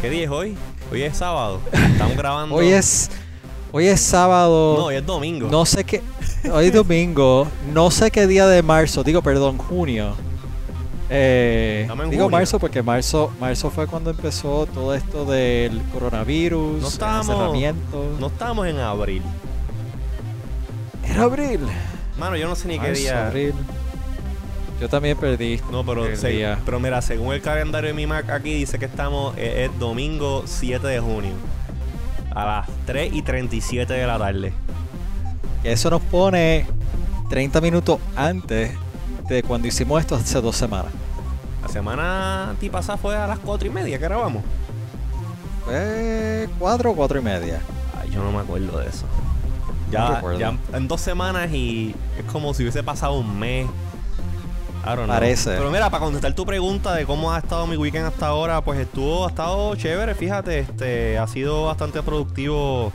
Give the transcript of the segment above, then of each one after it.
¿Qué día es hoy? Hoy es sábado. Estamos grabando. Hoy es hoy es sábado. No, hoy es domingo. No sé qué. Hoy es domingo. No sé qué día de marzo. Digo, perdón, junio. Eh, digo junio. marzo porque marzo, marzo fue cuando empezó todo esto del coronavirus, No el estábamos-. No estamos en abril. Era abril. Mano, yo no sé ni qué día. abril. Yo también perdí. No, pero, el se- día. pero mira, según el calendario de mi Mac aquí dice que estamos eh, es domingo 7 de junio. A las 3 y 37 de la tarde. Eso nos pone 30 minutos antes de cuando hicimos esto hace dos semanas. La semana antipasada fue a las 4 y media que grabamos. Fue 4 o 4 y media. Ay, yo no me acuerdo de eso. Ya, ya en dos semanas y es como si hubiese pasado un mes. I don't know. Parece. Pero mira, para contestar tu pregunta de cómo ha estado mi weekend hasta ahora, pues estuvo, ha estado chévere, fíjate, este, ha sido bastante productivo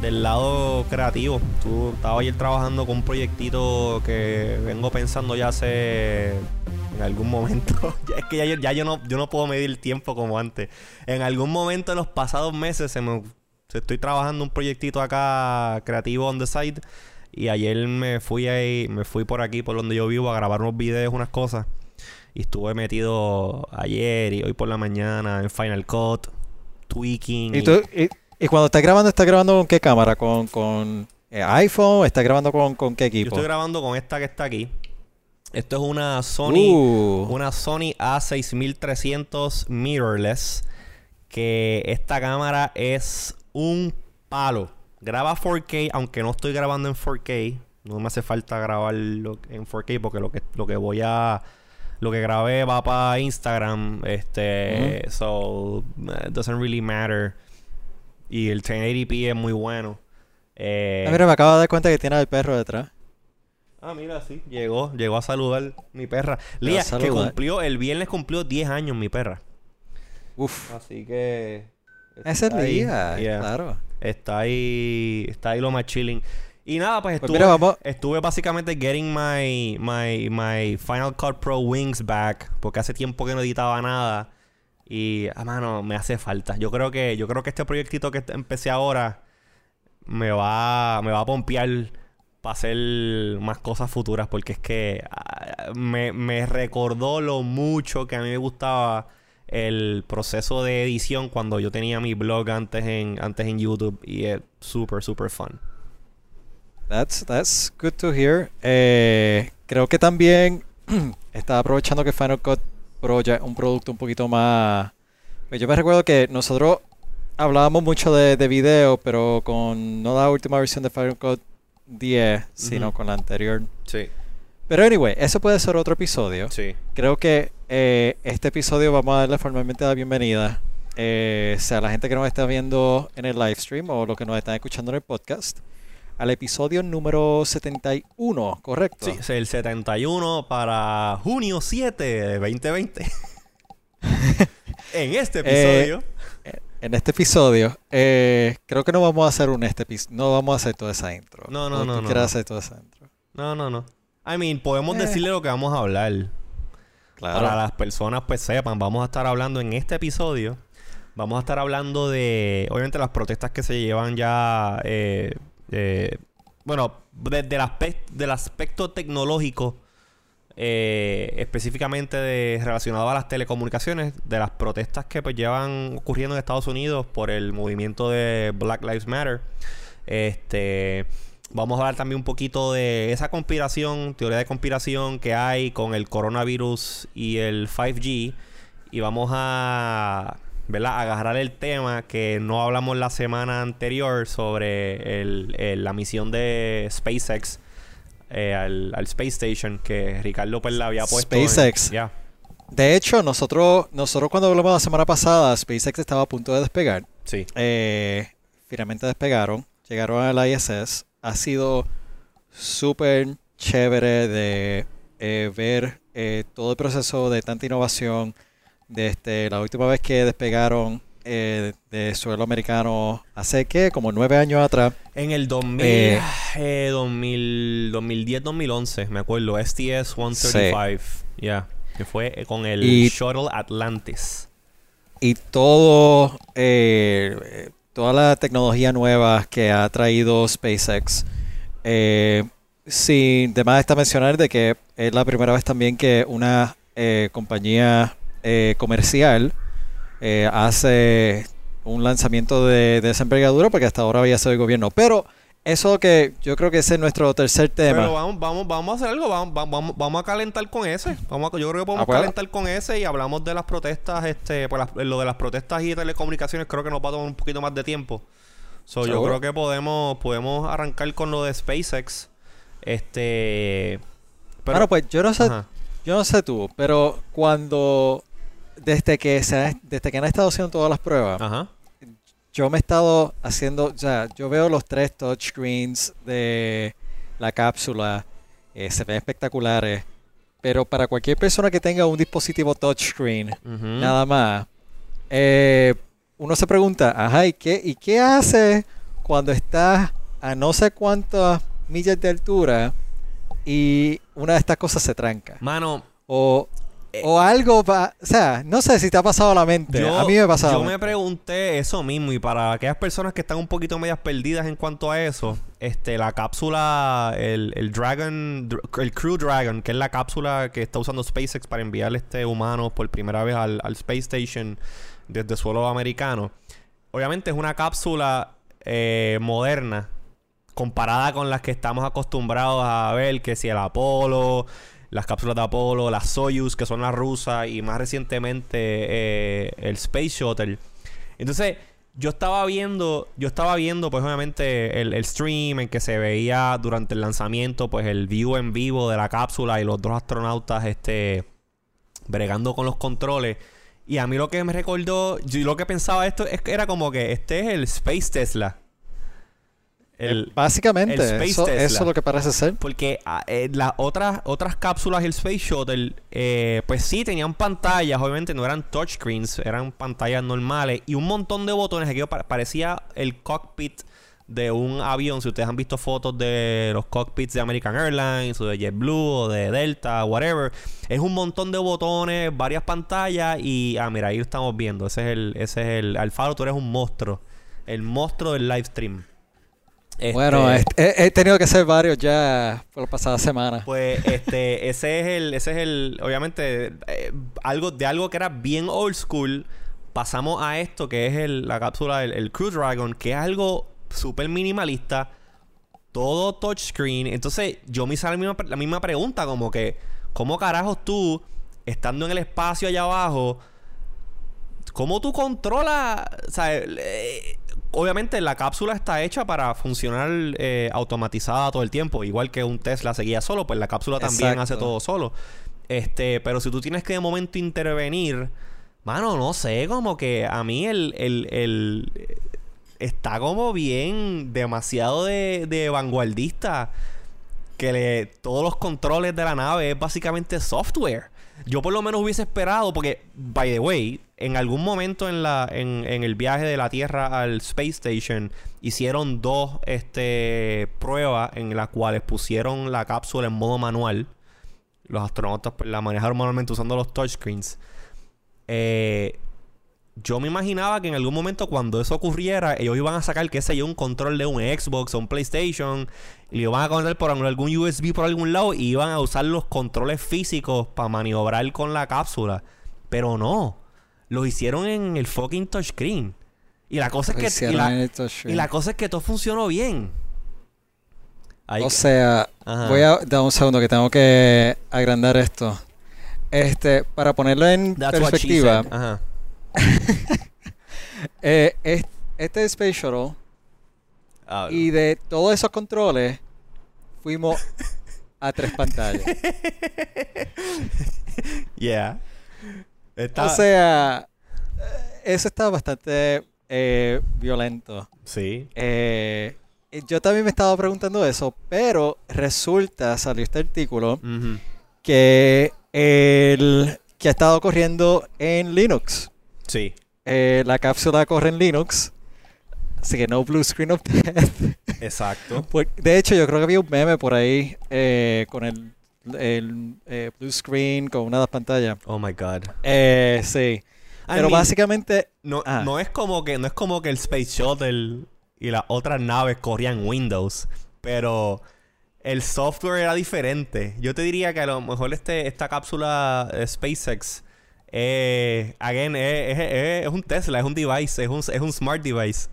del lado creativo. Tú estaba ayer trabajando con un proyectito que vengo pensando ya hace en algún momento. Es que ya, yo- ya yo no yo no puedo medir el tiempo como antes. En algún momento en los pasados meses se me estoy trabajando un proyectito acá creativo on the side y ayer me fui ahí, me fui por aquí por donde yo vivo a grabar unos videos, unas cosas. Y estuve metido ayer y hoy por la mañana en Final Cut, tweaking. ¿Y, tú, y, y cuando estás grabando, estás grabando con qué cámara? ¿Con, con eh, iPhone? ¿Estás grabando con, con qué Yo equipo? estoy grabando con esta que está aquí. Esto es una Sony, Uh, una Sony A6300 mirrorless. Que esta cámara es un palo. Graba 4K, aunque no estoy grabando en 4K. No me hace falta grabarlo en 4K porque lo que, lo que voy a. Lo que grabé va para Instagram. Este. So. It doesn't really matter. Y el 1080p es muy bueno. Eh, ah, mira, me acabo de dar cuenta que tiene al perro detrás. Ah, mira, sí. Llegó, llegó a saludar mi perra. Lía, que cumplió, el viernes cumplió 10 años mi perra. Uf, Así que. Ese es día, yeah. claro. Está ahí. Está ahí lo más chilling. Y nada, pues Pues estuve, mira, estuve básicamente getting my, my, my Final Cut Pro Wings back. Porque hace tiempo que no editaba nada. Y, ah, mano, me hace falta. Yo creo que, yo creo que este proyectito que empecé ahora me va, me va a pompear para hacer más cosas futuras. Porque es que ah, me, me recordó lo mucho que a mí me gustaba el proceso de edición cuando yo tenía mi blog antes en, antes en YouTube. Y es súper, súper fun. That's, that's good to hear. Eh, creo que también estaba aprovechando que Final Cut Pro ya es un producto un poquito más... Pues yo me recuerdo que nosotros hablábamos mucho de, de video, pero con no la última versión de Final Cut 10, sino con la anterior. Sí, Pero anyway, eso puede ser otro episodio. sí. Creo que eh, este episodio vamos a darle formalmente la bienvenida, eh, sea la gente que nos está viendo en el live stream o los que nos están escuchando en el podcast, al episodio número 71, ¿correcto? Sí, es el 71 para junio 7 de 2020. en este episodio. Eh, En este episodio, eh, creo que no vamos a hacer un este no vamos a hacer toda esa intro. No, no, ¿O no, no, no. hacer toda esa intro. no, no, no. I mean, podemos Eh. decirle lo que vamos a hablar. Claro. Para las personas pues sepan, vamos a estar hablando en este episodio. Vamos a estar hablando de, obviamente, las protestas que se llevan ya, eh, eh, bueno, desde el aspecto, del aspecto tecnológico, eh, específicamente de, relacionado a las telecomunicaciones, de las protestas que pues llevan ocurriendo en Estados Unidos por el movimiento de Black Lives Matter. Este, vamos a hablar también un poquito de esa conspiración, teoría de conspiración que hay con el coronavirus y el 5G. Y vamos a, ¿verdad? agarrar el tema que no hablamos la semana anterior sobre el- el- la misión de SpaceX eh, al, al Space Station que Ricardo pues la había puesto. en- SpaceX. Ya. De hecho, nosotros, nosotros cuando hablamos la semana pasada, SpaceX estaba a punto de despegar. Sí. Eh, finalmente despegaron, llegaron al ISS. Ha sido súper chévere de eh, ver eh, todo el proceso de tanta innovación. Desde la última vez que despegaron, eh, de suelo americano hace que como nueve años atrás. En el 2000, Eh, eh, 2000 2010-2011, me acuerdo, STS 135, ya, que fue con el Y- Shuttle Atlantis. Y todo, toda la tecnología nueva que ha traído SpaceX, eh, sin demás está mencionar de que es la primera vez también que una eh, compañía eh, comercial eh, hace un lanzamiento de, de esa envergadura porque hasta ahora había sido el gobierno. Pero eso que yo creo que ese es nuestro tercer tema. Pero vamos, vamos, vamos a hacer algo, vamos, vamos, vamos a calentar con ese. Vamos a- yo creo que podemos calentar con ese y hablamos de las protestas, este, pues las- lo de las protestas y telecomunicaciones creo que nos va a tomar un poquito más de tiempo. So, yo creo que podemos, podemos arrancar con lo de SpaceX. Este. Pero, Bueno, pues yo no sé, Ajá. yo no sé tú, pero cuando desde que se ha- desde que han estado haciendo todas las pruebas, Ajá. Yo me he estado haciendo, o sea, yo veo los tres touchscreens de la cápsula, eh, se ven espectaculares, pero para cualquier persona que tenga un dispositivo touchscreen, nada más, eh, uno se pregunta, ajá, ¿y qué, ¿y qué hace cuando estás a no sé cuántas millas de altura y una de estas cosas se tranca? Mano, O, o algo va, o sea, no sé si te ha pasado a la mente. Yo, a mí me ha pasado. yo me pregunté eso mismo y para aquellas personas que están un poquito medias perdidas en cuanto a eso, este, la cápsula, el, el Dragon, dr- el Crew Dragon, que es la cápsula que está usando SpaceX para enviar este humanos por primera vez al, al Space Station desde suelo americano. Obviamente es una cápsula eh, moderna comparada con las que estamos acostumbrados a ver, que si el Apolo, las cápsulas de Apolo, las Soyuz, que son las rusas, y más recientemente eh, el Space Shuttle. Entonces, yo estaba viendo, yo estaba viendo, pues obviamente, el, el stream en que se veía durante el lanzamiento, pues el view en vivo de la cápsula y los dos astronautas, este, bregando con los controles. Y a mí lo que me recordó, yo lo que pensaba esto es que era como que este es el Space Tesla. El, Básicamente, el Space eso, Tesla. eso es lo que parece ser. porque ah, eh, las otras, otras cápsulas y el Space Shuttle, eh, pues sí, tenían pantallas, obviamente no eran touchscreens, eran pantallas normales y un montón de botones. Pa- parecía el cockpit de un avión. Si ustedes han visto fotos de los cockpits de American Airlines o de JetBlue o de Delta, whatever, es un montón de botones, varias pantallas y, ah, mira, ahí lo estamos viendo. Ese es el, ese es el, Alfaro, tú eres un monstruo, el monstruo del live stream. Bueno, Este- he, he tenido que hacer varios ya por la pasada semana. Pues este, ese es el, ese es el, obviamente, eh, algo de algo que era bien old school. Pasamos a esto que es el- la cápsula, el, el Crew Dragon, que es algo súper minimalista, todo touchscreen. Entonces, yo me hice la misma, la misma pregunta, como que, ¿cómo carajos tú, estando en el espacio allá abajo, cómo tú controlas? O sea, eh, obviamente la cápsula está hecha para funcionar eh, automatizada todo el tiempo. Igual que un Tesla seguía solo, pues la cápsula también Exacto. hace todo solo. Este, pero si tú tienes que de momento intervenir, mano, no sé, como que a mí el, el, el eh, está como bien demasiado de, de vanguardista. Que le, todos los controles de la nave es básicamente software. Yo por lo menos hubiese esperado, porque, by the way, en algún momento en, la, en, en el viaje de la Tierra al Space Station hicieron dos este, pruebas en las cuales pusieron la cápsula en modo manual. Los astronautas pues, la manejaron manualmente usando los touchscreens. Eh, yo me imaginaba que en algún momento cuando eso ocurriera, ellos iban a sacar, qué sé yo, un control de un Xbox o un PlayStation y lo iban a conectar por algún USB por algún lado y iban a usar los controles físicos para maniobrar con la cápsula. Pero no, lo hicieron en el fucking touchscreen. Y la cosa es que y la, y cosa es que todo funcionó bien. Ahí- O sea, Ajá. voy a dar un segundo que tengo que agrandar esto. Este, para ponerlo en That's perspectiva. Ajá. eh, es- este Space Shuttle Ah, y de todos esos controles fuimos a tres pantallas. yeah. Está- O sea, eh, eso está bastante eh, violento. sí. Eh, yo también me estaba preguntando eso, pero resulta, salió este artículo, que el que ha estado corriendo en Linux. Sí. eh, la cápsula corre en Linux. Así que no blue screen of death. Exacto. Pues, de hecho, yo creo que había un meme por ahí eh, con el, el, eh, blue screen, con una de las pantallas. Oh my god. Eh, sí. I Pero mean, básicamente, no, ah. no es como que no es como que el Space Shuttle y las otras naves corrían Windows, pero el software era diferente. Yo te diría que a lo mejor este esta cápsula eh, SpaceX eh, again es, es- es- es un Tesla, es un device, es un, es un smart device.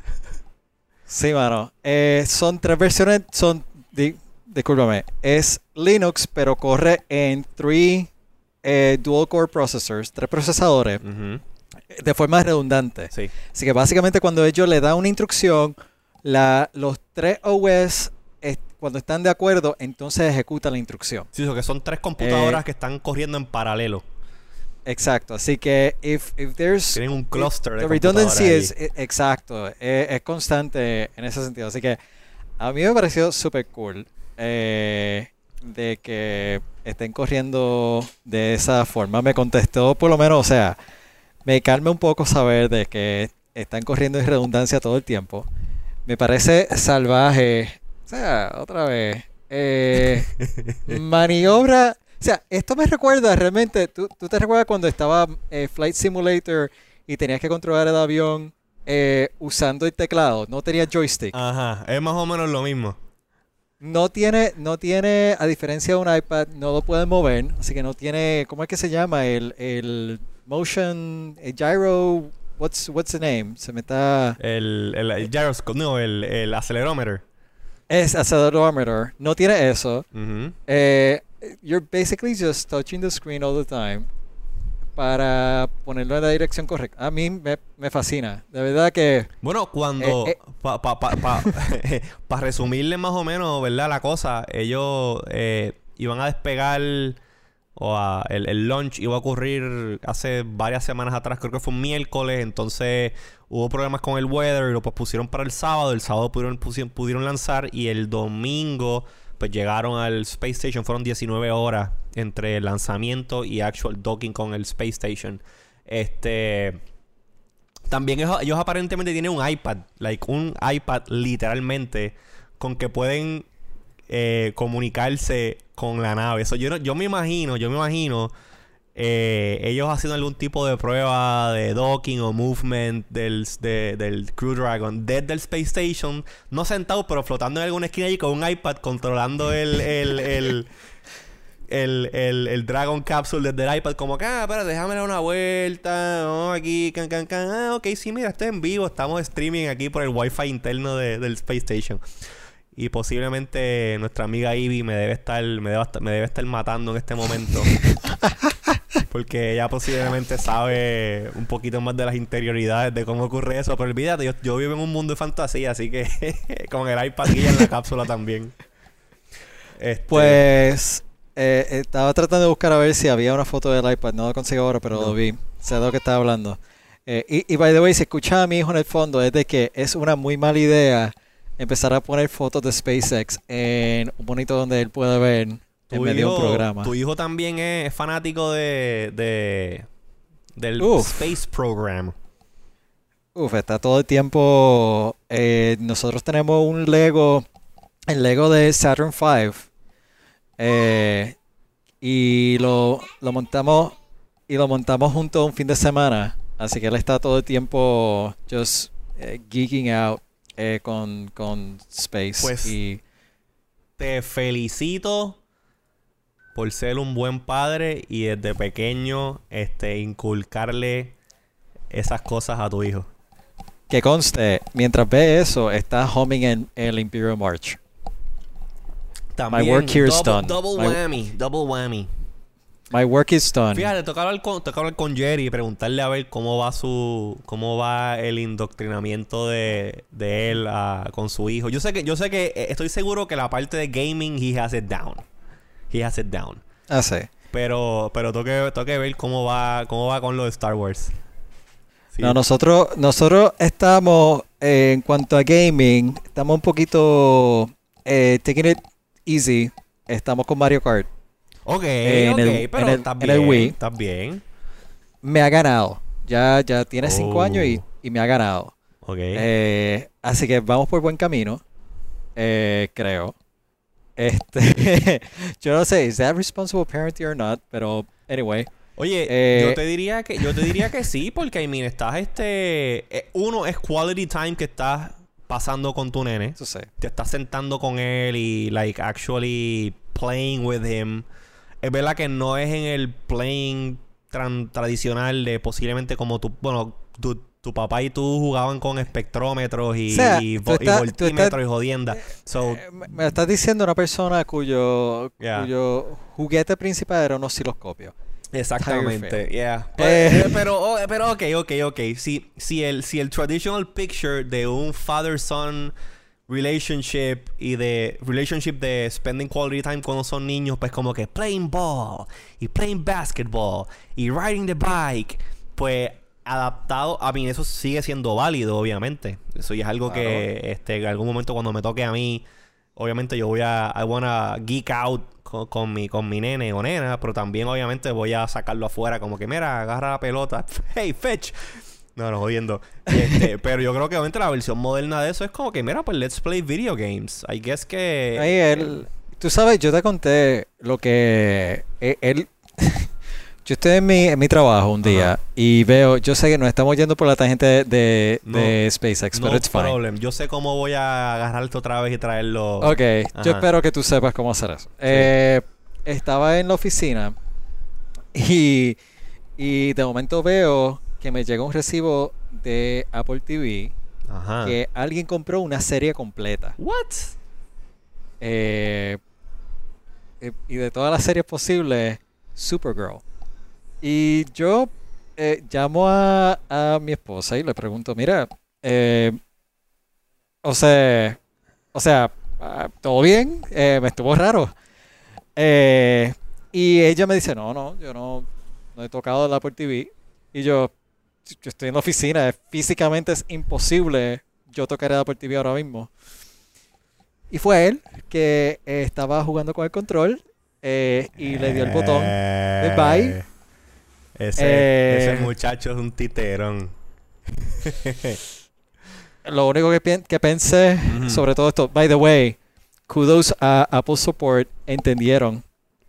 sí, mano. Eh, son tres versiones, son, di- discúlpame, es Linux, pero corre en three eh, dual core processors, tres procesadores, de forma redundante. Sí. Así que básicamente cuando ellos le dan una instrucción, la, los tres OS, eh, cuando están de acuerdo, entonces ejecutan la instrucción. Sí, eso que son tres computadoras Eh, que están corriendo en paralelo. Exacto. Así que if, if there's Tienen un cluster de the redundancy es eh, exacto, eh, es constante en ese sentido. Así que a mí me pareció súper cool eh, de que estén corriendo de esa forma. Me contestó por lo menos, o sea, me calma un poco saber de que están corriendo en redundancia todo el tiempo. Me parece salvaje. O sea, otra vez. eh, maniobra. O sea, esto me recuerda realmente. ¿Tú, tú te recuerdas cuando estaba eh, Flight Simulator y tenías que controlar el avión eh, usando el teclado? No tenía joystick. Ajá, es más o menos lo mismo. No tiene, no tiene, a diferencia de un iPad, no lo pueden mover. Así que no tiene, ¿cómo es que se llama? El, el motion, el gyro, what's, what's the name? Se me está... El, el, el gyroscope, no, el, el acelerómetro. Es accelerometer. No tiene eso. Ujú. Eh, you're basically just touching the screen all the time para ponerlo en la dirección correcta. A mí me, me fascina. De verdad que... Bueno, cuando. Eh, Para pa, pa, pa- pa resumirle más o menos, ¿verdad? La cosa, ellos eh, iban a despegar. O a- el, el launch iba a ocurrir hace varias semanas atrás, creo que fue un miércoles. Entonces hubo problemas con el weather y lo pospusieron para el sábado. El sábado pudieron, pudieron lanzar y el domingo, pues llegaron al Space Station. Fueron 19 horas entre lanzamiento y actual docking con el Space Station. Este. También ellos, aparentemente tienen un iPad, like un iPad literalmente, con que pueden eh, comunicarse con la nave. Eso yo, yo me imagino, yo me imagino eh, ellos haciendo algún tipo de prueba de docking o movement del, de- del Crew Dragon desde el Space Station, no sentado, pero flotando en alguna esquina allí con un iPad controlando el, el, el, el, el, Dragon Capsule desde el iPad, como que, ah, espera, déjame dar una vuelta, oh, aquí, can, can, can, ah, ok, sí, mira, estoy en vivo, estamos streaming aquí por el Wi-Fi interno de- del Space Station. Y posiblemente nuestra amiga Ivy me debe estar, me debe, me debe estar matando en este momento. Porque ella posiblemente sabe un poquito más de las interioridades de cómo ocurre eso. Pero olvídate, yo, yo vivo en un mundo de fantasía, así que con el iPad guía en la cápsula también. Este, Pues eh, estaba tratando de buscar a ver si había una foto del iPad. No lo consigo ahora, pero No. lo vi. Sé de lo que estaba hablando. Eh, y, y by the way, si escuchaba a mi hijo en el fondo, es de que es una muy mala idea empezar a poner fotos de SpaceX en un monitor donde él pueda ver tu medio de un hijo- programa. Tu hijo también es, fanático de, de del Uf. Space Program. Uf, está todo el tiempo. eh, nosotros tenemos un Lego, el Lego de Saturn V. eh, y lo, lo montamos y lo montamos junto un fin de semana. Así que él está todo el tiempo just eh, geeking out con, con Space. Pues, y Te felicito por ser un buen padre y desde pequeño este inculcarle esas cosas a tu hijo. que conste, mientras ve eso, está humming en el Imperial March. También, work here is double, done. Double My- whammy, double whammy. My work is done. Fíjate, toca hablar con, toca hablar con Jerry y preguntarle a ver cómo va su, cómo va el indoctrinamiento de, de él ah, con su hijo. Yo sé que, yo sé que eh, estoy seguro que la parte de gaming he has it down. He has it down. Ah, sí. Pero, pero tengo que, tengo que ver cómo va, cómo va con lo de Star Wars. Sí. No, nosotros, nosotros estamos, eh, en cuanto a gaming, estamos un poquito eh, taking it easy. Estamos con Mario Kart. Ok, en ok, el- pero en el- estás en el bien, Wii. bien. Me ha ganado. Ya, ya tiene cinco años y, Oh. y me ha ganado. Ok. Eh, así que vamos por buen camino. eh, creo. Este, yo no sé, ¿is that responsible parenting or not? Pero, anyway. Oye, Eh, yo te diría que yo te diría que sí, porque I mean, estás este eh, uno es quality time que estás pasando con tu nene. Eso sé. Te estás sentando con él y like actually playing with him. Es verdad que no es en el playing tran- tradicional de posiblemente como tu, bueno, tu, tu papá y tú jugaban con espectrómetros y, O sea, y, tú vo- y estás- tú voltímetros estás- y jodienda. So, Eh, me- estás diciendo una persona cuyo, Yeah. cuyo juguete principal era un osciloscopio. Exactamente, yeah. Eh. Pero, pero, oh, pero, ok, ok, ok. Si, si, el, si el traditional picture de un father-son relationship y de relationship de spending quality time cuando son niños, pues como que playing ball y playing basketball y riding the bike, pues adaptado, a mí eso sigue siendo válido, obviamente. Eso ya es algo que este, en algún momento cuando me toque a mí, obviamente yo voy a, I wanna geek out con, con mi, con mi nene o nena, pero también obviamente voy a sacarlo afuera como que, mira, agarra la pelota, hey, fetch. No, no, jodiendo. Este, pero yo creo que obviamente la versión moderna de eso es como que, mira, pues let's play video games. I guess que... Ahí él, tú sabes, yo te conté lo que eh, él, yo estoy en mi, en mi trabajo un día Ajá. y veo, yo sé que nos estamos yendo por la tangente de, de, No, de SpaceX, no pero it's fine. problem. Yo sé cómo voy a agarrarte otra vez y traerlo. Ok, Ajá. yo espero que tú sepas cómo hacer eso. Eh, estaba en la oficina y, y de momento veo que me llega un recibo de Apple TV Ajá. que alguien compró una serie completa. What? Eh, eh, y de todas las series posibles, Supergirl. Y yo eh, llamo a, a mi esposa y le pregunto, mira, eh, o sea, o sea, ah, ¿todo bien? Eh, me estuvo raro. Y ella me dice, no, no, yo no, he tocado la Apple TV. Y yo, yo estoy en la oficina, físicamente es imposible yo tocar el Apple TV ahora mismo. Y fue él que estaba jugando con el control y le dio el botón de bye. Eh, Ese, Eh, ese muchacho es un titerón. Lo único que, pen- que pensé sobre todo esto, by the way, kudos a Apple Support, entendieron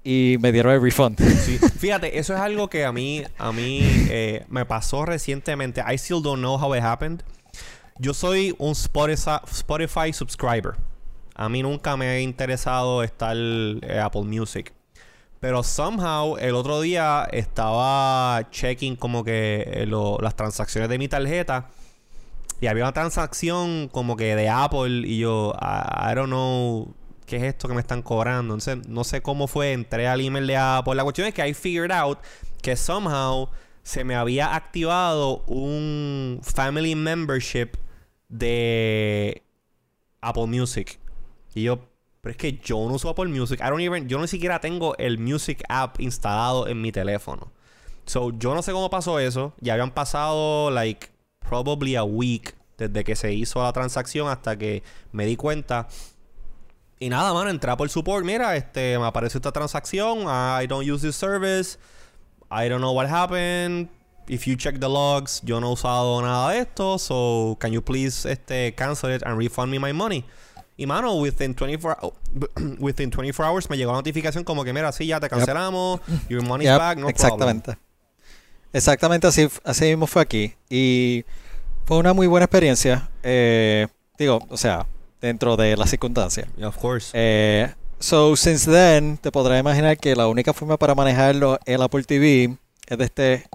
y me dieron el refund. Sí. Fíjate, eso es algo que a mí, a mí eh, me pasó recientemente. I still don't know how it happened. Yo soy un Spotify, Spotify subscriber. A mí nunca me ha interesado estar eh, Apple Music. Pero somehow el otro día estaba checking como que eh, las transacciones de mi tarjeta. Y había una transacción como que de Apple y yo, I, I don't know qué es esto que me están cobrando. Entonces, no sé cómo fue, entré al email de Apple. La cuestión es que I figured out que somehow se me había activado un family membership de Apple Music. Y yo, pero es que yo no uso Apple Music. I don't even, yo ni siquiera tengo el Music app instalado en mi teléfono. So, yo no sé cómo pasó eso. Ya habían pasado, like, probably a week desde que se hizo la transacción hasta que me di cuenta. Y nada, mano, entré por support. Mira, este, me apareció esta transacción. I don't use this service. I don't know what happened. If you check the logs, yo no he usado nada de esto. So, can you please este, cancel it and refund me my money? Y mano, within 24, hou- within 24 hours me llegó la notificación como que, mira, sí, ya te cancelamos. Your money's Yep, back, no problem. exactamente. Exactamente así, así mismo fue aquí. Y fue una muy buena experiencia. eh, digo, o sea, dentro de las circunstancias. Yeah, of course. Eh, so, since then, te podrás imaginar que la única forma para manejarlo el Apple TV es desde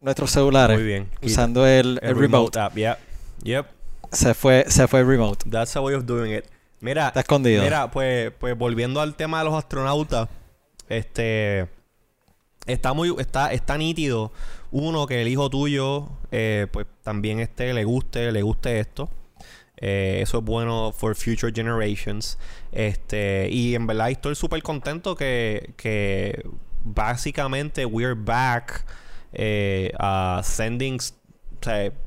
nuestros celulares, Muy bien. usando el, el remote. app, yep. Yep. Se fue, se fue el remote. That's a way of doing it. Mira, Está escondido. Mira, pues, pues volviendo al tema de los astronautas, este está muy, está, está nítido. Uno, que el hijo tuyo, eh, pues también este le guste, le guste esto. Eh, eso es bueno for future generations. Este, y en verdad estoy súper contento que, que básicamente we're back eh, a sending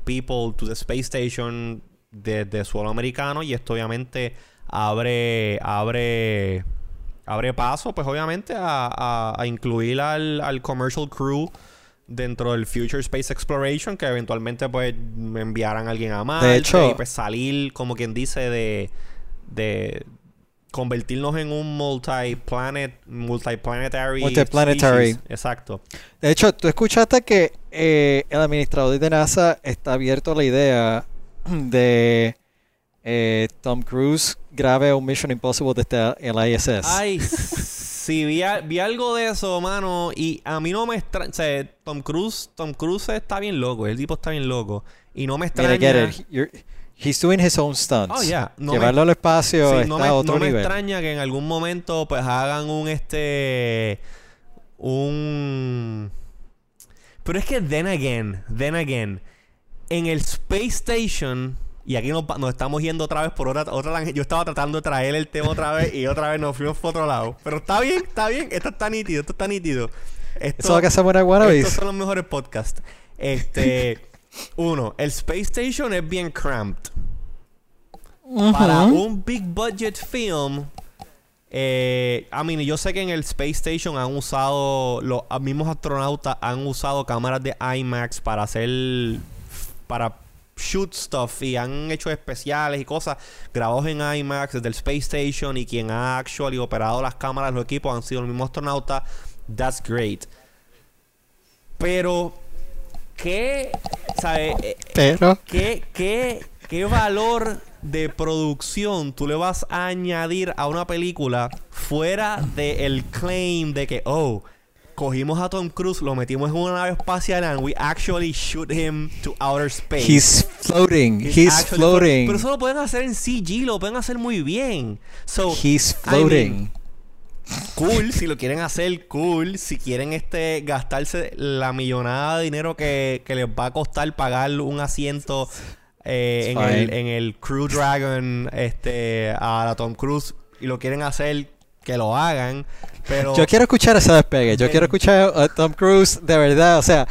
people to the space station desde suelo americano y esto obviamente abre abre abre paso pues obviamente a, a- a incluir al, al commercial crew dentro del Future Space Exploration que eventualmente pues enviaran a alguien a Marte De hecho- y pues salir como quien dice de de convertirnos en un multiplanet multiplanetary Multiplanetary. species. exacto De hecho, tú escuchaste que eh, el administrador de NASA está abierto a la idea de eh, Tom Cruise grabe un Mission Impossible desde el ISS. ay sí vi, a- vi algo de eso mano y a mí no me extraña o sea, Tom Cruise Tom Cruise está bien loco el tipo está bien loco y no me Mira, extraña get it. You're- he's doing his own stunts. Oh, yeah. No Llevarlo al espacio Sí, está no me, a otro no me extraña que en algún momento pues hagan un este un pero es que then again then again en el Space Station y aquí nos, nos estamos yendo otra vez por otra otra yo estaba tratando de traer el tema otra vez y otra vez nos fuimos por otro lado. Pero está bien está bien. Esto está nítido esto está nítido. Esto, Eso es lo que estos son los mejores podcasts. Este uno el Space Station es bien cramped. Para Ujú. un big budget film, eh, I mean, yo sé que en el Space Station han usado, los mismos astronautas han usado cámaras de IMAX para hacer, para shoot stuff y han hecho especiales y cosas grabados en IMAX desde el Space Station y quien ha actually operado las cámaras, los equipos han sido los mismos astronautas. That's great. Pero, ¿qué, sabe, eh, Pero ¿Qué, qué, qué valor de producción tú le vas a añadir a una película fuera del claim de que, oh, cogimos a Tom Cruise, lo metimos en una nave espacial and we actually shoot him to outer space. he's floating. He's, floating. Pero eso lo pueden hacer en CG, lo pueden hacer muy bien. So, He's I mean, floating. cool, si lo quieren hacer, cool. Si quieren este gastarse la millonada de dinero que, que les va a costar pagar un asiento eh, en, el, en el Crew Dragon este, a la Tom Cruise y lo quieren hacer, que lo hagan. Pero Yo quiero escuchar ese despegue. Yo quiero escuchar a Tom Cruise de verdad. O sea,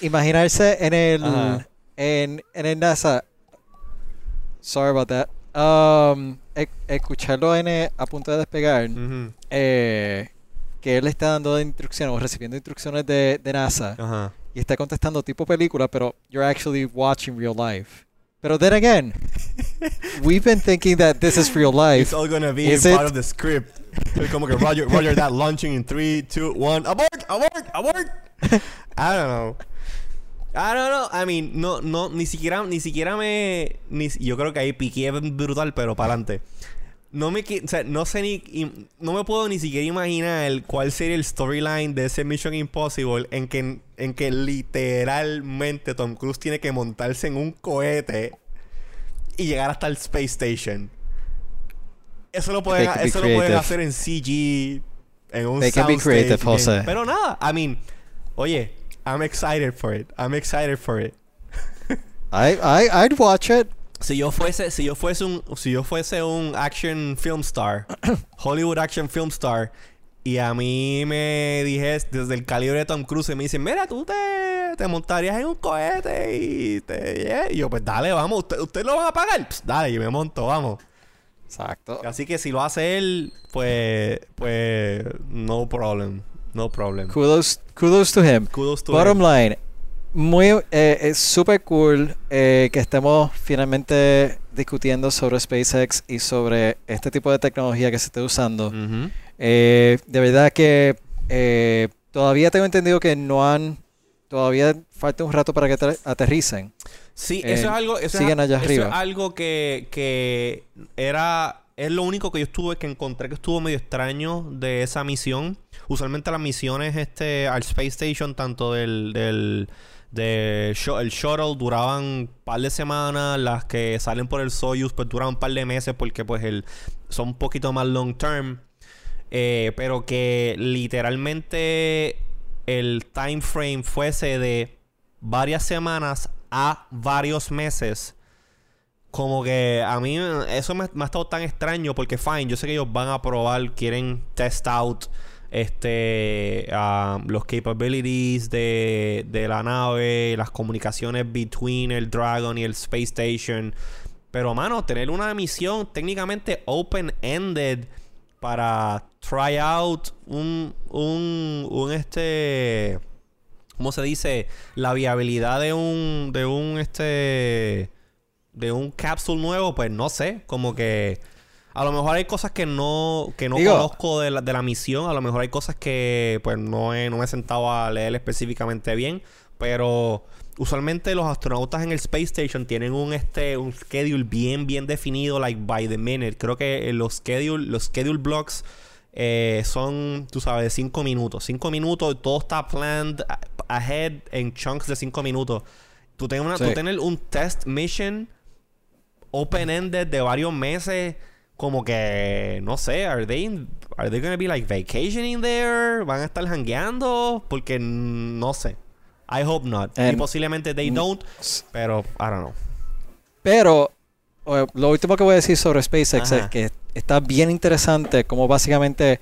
imaginarse en el Ajá. en, en el NASA. Sorry about that. Um, e- escucharlo en el- a punto de despegar. Ujú, eh, que él está dando instrucciones o recibiendo instrucciones de, de NASA Ajá. y está contestando tipo película, pero you're actually watching real life. Pero then again, we've been thinking that this is real life. It's all gonna be Is part it? of the script. Como que Roger, Roger that launching in 3, 2, 1. Abort, abort, abort. I don't know. I don't know. I mean, no, no, ni siquiera, ni siquiera me, ni, yo creo que ahí piqué brutal, pero para adelante. No me, o sea, no sé ni, no me puedo ni siquiera imaginar cuál sería el storyline de ese Mission Impossible en que, en que literalmente Tom Cruise tiene que montarse en un cohete y llegar hasta el Space Station. Eso lo pueden, eso lo pueden hacer en CG, en un They can be creative, en- Jose. Pero nada, I mean, oye, I'm excited for it. I'm excited for it. I, I, I'd watch it. Si yo fuese, si yo fuese un, si yo fuese un action film star, Hollywood action film star, y a mí me dijese desde el calibre de Tom Cruise me dicen, mira, tú te, te montarías en un cohete y te, yeah". Y yo, pues dale, vamos, ¿usted, usted lo van a pagar? Pues, dale, yo me monto, vamos. Exacto. Así que si lo hace él, pues, pues, no problem, no problem. Kudos, kudos to him. Kudos to Bottom him. line, muy, eh, es súper cool eh, que estemos finalmente discutiendo sobre SpaceX y sobre este tipo de tecnología que se esté usando. Eh, de verdad que eh, todavía tengo entendido que no han, todavía falta un rato para que ater- aterricen. Sí, Eh, eso es algo. Eso siguen es, allá eso arriba. es algo que, que era. Es lo único que yo estuve, que encontré que estuvo medio extraño de esa misión. Usualmente las misiones este, al Space Station, tanto del, del de el shuttle duraban un par de semanas, las que salen por el Soyuz pues duran un par de meses porque pues el, son un poquito más long term. Eh, pero que literalmente el time frame fuese de varias semanas a varios meses. Como que a mí eso me, ha estado tan extraño porque fine, yo sé que ellos van a probar, quieren test out este ah, los capabilities de, de la nave, las comunicaciones between el Dragon y el Space Station. Pero mano, tener una misión técnicamente open-ended para try out un, un, un este ¿cómo se dice? La viabilidad de un, de un, este, de un capsule nuevo, pues no sé, como que a lo mejor hay cosas que no, que no conozco de la, de la misión, a lo mejor hay cosas que pues no, he, no me he sentado a leer específicamente bien, pero usualmente los astronautas en el Space Station tienen un este un schedule bien bien definido like by the minute. Creo que los schedule los schedule blocks eh, son, tú sabes, de 5 minutos. 5 minutos, todo está planned ahead en chunks de 5 minutos. Tú tienes, un test mission open-ended de varios meses, como que, no sé, are they, are they gonna be like vacationing there? ¿Van a estar hangueando? Porque no sé. I hope not. y posiblemente they don't, pero I don't know. Pero lo último que voy a decir sobre SpaceX es que está bien interesante como básicamente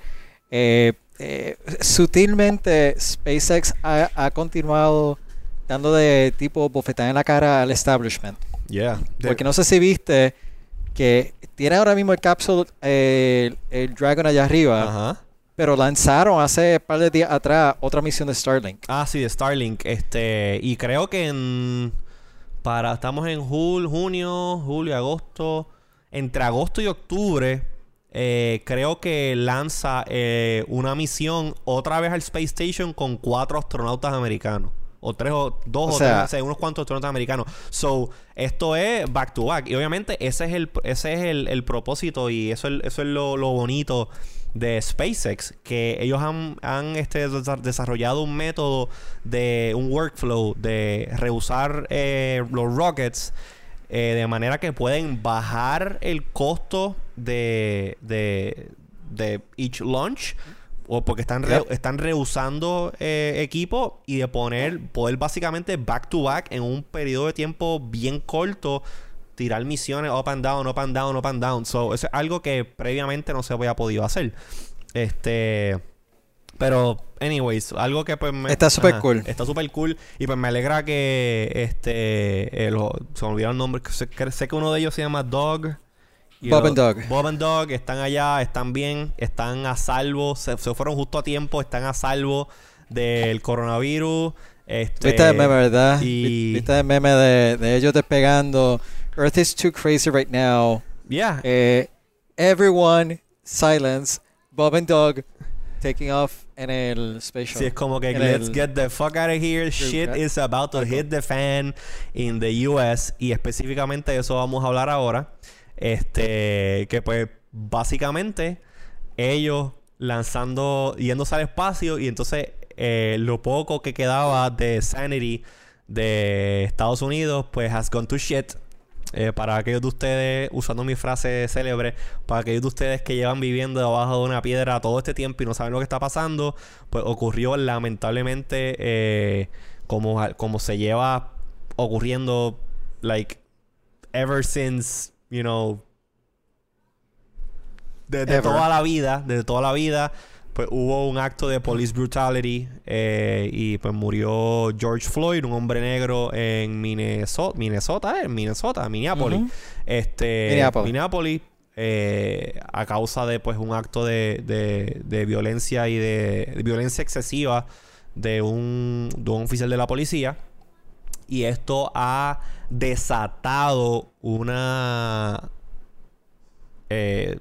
eh, eh, sutilmente SpaceX ha, continuado dando de tipo bofetada en la cara al establishment. Yeah. Porque no sé si viste que tiene ahora mismo el capsule, el, Dragon allá arriba. Pero lanzaron hace un par de días atrás otra misión de Starlink. Ah, sí, de Starlink. Este, y creo que en para estamos en julio, junio, julio, agosto, entre agosto y octubre, eh, creo que lanza eh, una misión otra vez al Space Station con cuatro astronautas americanos. O tres o dos o, tres, unos cuantos astronautas americanos. So, esto es back to back. Y obviamente ese es el, ese es el, propósito y eso es, eso es lo, lo bonito de SpaceX, que ellos han, este, desarrollado un método de un workflow de reusar eh, los rockets eh, de manera que pueden bajar el costo de, de, de each launch o porque están, están reusando eh, equipo y de poner, poder básicamente back to back en un periodo de tiempo bien corto tirar misiones up and down, up and down, up and down. So, eso es algo que previamente no se había podido hacer. Este. Pero, anyways, algo que pues Está súper cool. Está súper cool. Y pues me alegra que este. Eh, se me olvidó el nombre. Sé, que uno de ellos se llama Dog. Bob and Dog. Bob and Dog están allá, están bien, están a salvo, se, fueron justo a tiempo, están a salvo del coronavirus. Este, Viste el meme, ¿verdad? Y... Viste el meme de, de ellos despegando Earth is too crazy right now. Yeah. Eh, everyone, silence. Bob and Dog taking off en el special. Sí, es como que let's get the fuck out of here. Shit is about to hit the fan in the US. Y específicamente de eso vamos a hablar ahora. Este, que pues básicamente ellos lanzando, yéndose al espacio y entonces eh, lo poco que quedaba de Sanity de Estados Unidos pues has gone to shit eh, para aquellos de ustedes, usando mi frase célebre, para aquellos de ustedes que llevan viviendo debajo de una piedra todo este tiempo y no saben lo que está pasando, pues ocurrió lamentablemente eh, como, como se lleva ocurriendo, like, ever since, you know, desde toda la vida, desde toda la vida pues hubo un acto de police brutality eh, y pues murió George Floyd, un hombre negro en Minnesota, Minnesota, eh, Minnesota, Minneapolis, este, Minneapolis, eh, a causa de pues un acto de, de, violencia y de, violencia excesiva de un, de un oficial de la policía y esto ha desatado una eh,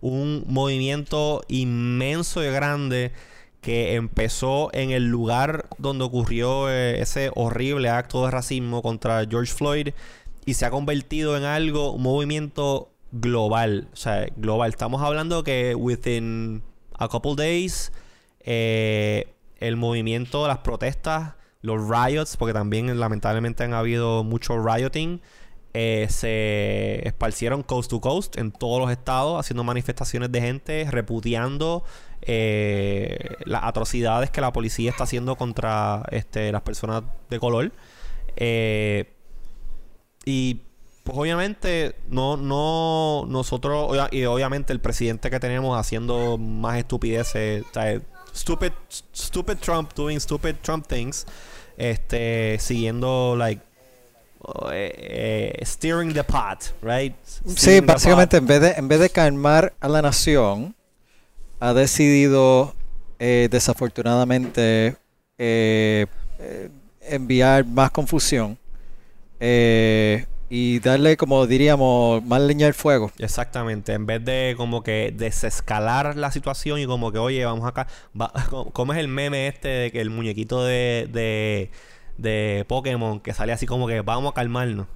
un movimiento inmenso y grande que empezó en el lugar donde ocurrió eh, ese horrible acto de racismo contra George Floyd y se ha convertido en algo, un movimiento global. O sea, global. Estamos hablando que within a couple days eh, el movimiento, las protestas, los riots, porque también lamentablemente han habido mucho rioting eh, se esparcieron coast to coast en todos los estados, haciendo manifestaciones de gente repudiando eh, las atrocidades que la policía está haciendo contra este, las personas de color. Eh, y pues obviamente no, no, nosotros, y obviamente el presidente que tenemos haciendo más estupideces, stupid, stupid Trump doing stupid Trump things, este, siguiendo like eh, eh, steering the pot, right? sí, básicamente en vez de en vez de calmar a la nación, ha decidido eh, desafortunadamente eh, enviar más confusión eh, y darle, como diríamos, más leña al fuego. Exactamente, en vez de como que desescalar la situación y como que, oye, vamos acá, va, ¿cómo es el meme este de que el muñequito de, de, de Pokémon que sale así como que vamos a calmarnos?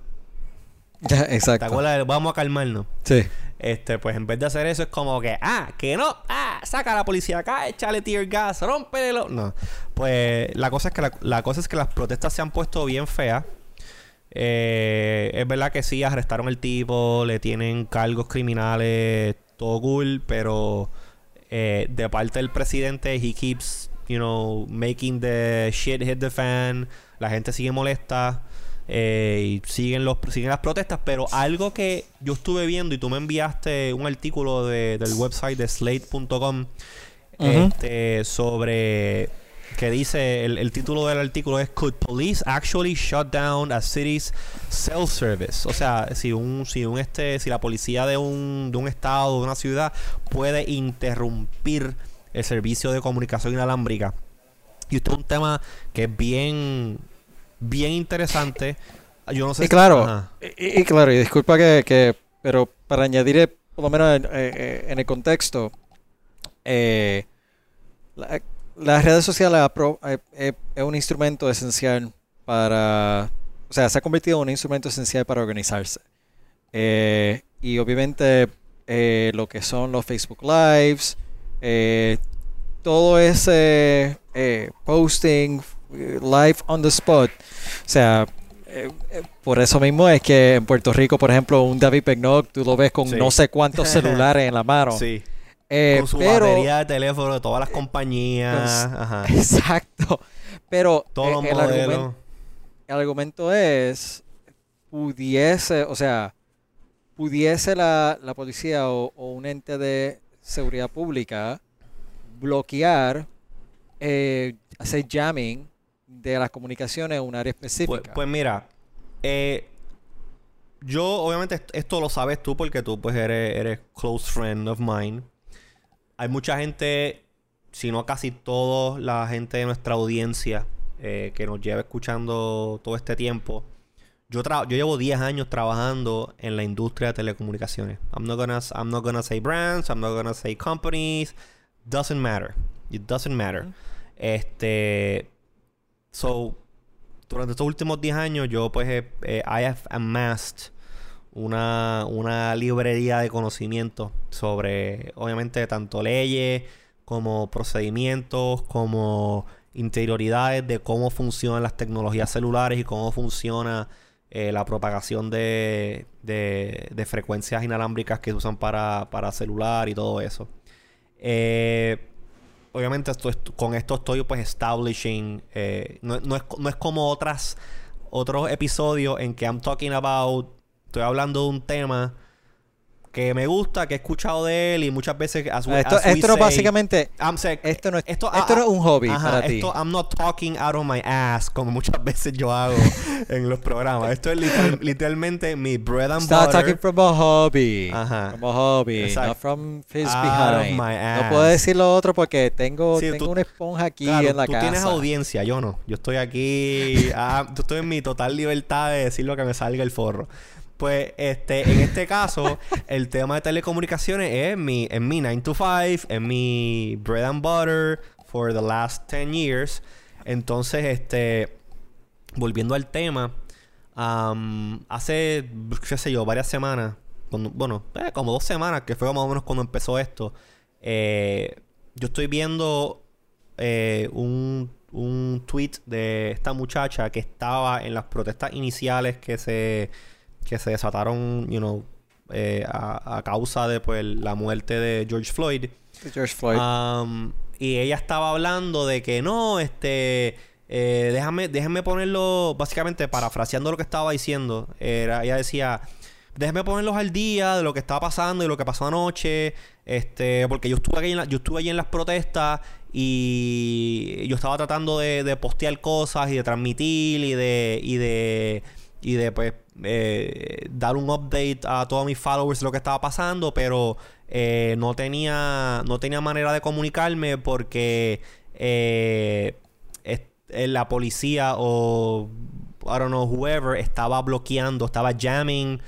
Exacto. ¿Te acuerdas? Vamos a calmarnos. Sí. Este, pues en vez de hacer eso es como que, ah, que no, ah, saca a la policía acá, échale tear gas, rómpelo. No. Pues la cosa es que la, la cosa es que las protestas se han puesto bien feas. Eh, es verdad que sí, arrestaron al tipo, le tienen cargos criminales, todo cool, pero eh, de parte del presidente, he keeps, you know, making the shit hit the fan. La gente sigue molesta eh, y siguen, los, siguen las protestas, pero algo que yo estuve viendo y tú me enviaste un artículo de- del website de slate.com este, sobre que dice el, el título del artículo es Could police actually shut down a city's cell service? O sea, si un si un este si la policía de un de un estado de una ciudad puede interrumpir el servicio de comunicación inalámbrica. Y esto es un tema que es bien bien interesante. Yo no sé Y si- claro, Ajá. y, y claro, y disculpa que, que- pero para añadir, eh, por lo menos en, eh, eh, en el contexto, eh, la- las redes sociales eh, eh, es un instrumento esencial para, o sea, se ha convertido en un instrumento esencial para organizarse. Eh, y obviamente eh, lo que son los Facebook Lives, eh, todo ese eh, posting, eh, live on the spot, o sea, eh, eh, por eso mismo es que en Puerto Rico, por ejemplo, un David Pegnog, tú lo ves con Sí. no sé cuántos celulares en la mano. Sí. Eh, Con su pero, batería de teléfono de todas las compañías. Ajá. Exacto. Pero Todos eh, el, argumento, el argumento es, pudiese, o sea, pudiese la, la policía o, o un ente de seguridad pública bloquear, eh, hacer jamming de las comunicaciones en un área Pues, específica. pues mira, eh, yo obviamente est- esto lo sabes tú porque tú pues eres, eres close friend of mine. Hay mucha gente, si no casi toda la gente de nuestra audiencia eh, que nos lleva escuchando todo este tiempo. Yo, tra- yo llevo 10 años trabajando en la industria de telecomunicaciones. I'm not gonna, I'm not gonna say brands, I'm not gonna say companies. Doesn't matter. It doesn't matter. Este. So, durante estos últimos 10 años, yo pues I have amassed una, una librería de conocimiento sobre, obviamente, tanto leyes como procedimientos, como interioridades de cómo funcionan las tecnologías celulares y cómo funciona eh, la propagación de, de, de frecuencias inalámbricas que se usan para, para celular y todo eso. Eh, obviamente con esto estoy pues establishing eh, no, no es, no es como otras otros episodios en que I'm talking about estoy hablando de un tema que me gusta que he escuchado de él y muchas veces as we- esto as we esto no básicamente, esto no es, esto, esto ah, no es un hobby Ajá, para ti. esto I'm not talking out of my ass como muchas veces yo hago en los programas. Esto es literal- literalmente mi bread and Start butter. talking from a hobby. Ajá. From a hobby, Exacto. not from his Out of behind. my No puedo ass. decir lo otro porque tengo, Sí, tengo tú- una esponja aquí Claro, en la tú casa. tienes audiencia, yo no. Yo estoy aquí, ah, yo estoy en mi total libertad de decir lo que me salga el forro. Pues, este, en este caso, el tema de telecomunicaciones es mi, es mi 9 to 5, es mi bread and butter for the last 10 years. Entonces, este, volviendo al tema, hace, qué sé yo, varias semanas, bueno, eh, como dos semanas, que fue más o menos cuando empezó esto, eh, yo estoy viendo eh, un, un tweet de esta muchacha que estaba en las protestas iniciales que se, que se desataron, you know, eh, a, a causa de pues, la muerte de George Floyd. George Floyd. Um, y ella estaba hablando de que no, este, eh, déjame, déjame ponerlo, básicamente parafraseando lo que estaba diciendo, era, ella decía, déjame ponerlos al día de lo que estaba pasando y lo que pasó anoche, este, porque yo estuve allí en, la- yo estuve allí en las protestas y yo estaba tratando de, de postear cosas y de transmitir y de, y de, y de pues eh, dar un update a todos mis followers de lo que estaba pasando, pero eh, no tenía no tenía manera de comunicarme porque eh, la policía o I don't know whoever estaba bloqueando, estaba jamming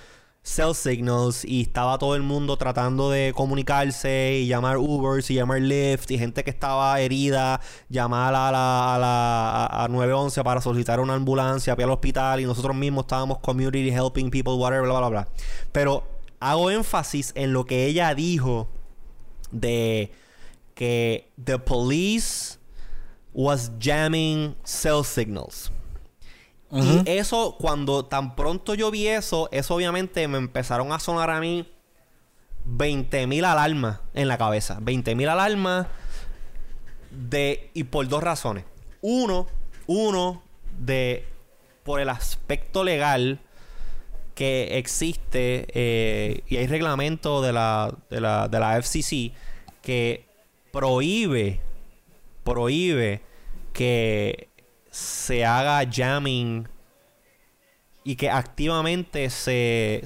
cell signals y estaba todo el mundo tratando de comunicarse y llamar Ubers y llamar Lyft y gente que estaba herida, llamar a la, a la a 911 para solicitar una ambulancia, para al hospital y nosotros mismos estábamos community helping people, whatever, bla, bla, bla. Pero hago énfasis en lo que ella dijo de que the police was jamming cell signals. Y eso, cuando tan pronto yo vi eso, eso obviamente me empezaron a sonar a mí 20.000 alarmas en la cabeza. 20.000 alarmas de... Y por dos razones. Uno, uno, de... Por el aspecto legal que existe eh, y hay reglamento de la, de la, de la FCC que prohíbe, prohíbe que se haga jamming y que activamente se...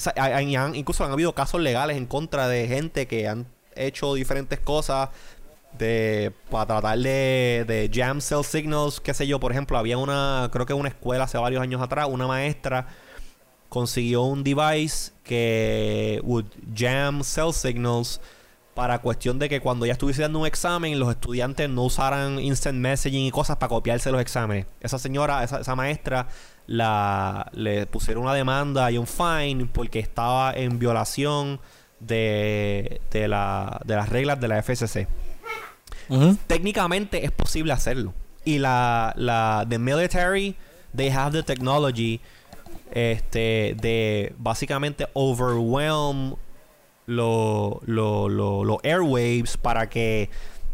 incluso han habido casos legales en contra de gente que han hecho diferentes cosas de para tratar de, de jam cell signals, qué sé yo, por ejemplo, había una, creo que una escuela hace varios años atrás, una maestra consiguió un device que would jam cell signals para cuestión de que cuando ya estuviese dando un examen, los estudiantes no usaran instant messaging y cosas para copiarse los exámenes. Esa señora, esa, maestra, la, le pusieron una demanda y un fine porque estaba en violación de, de, la, de las reglas de la FCC. Técnicamente es posible hacerlo. Y la, la the military, they have the technology este, de básicamente overwhelm los lo, airwaves para que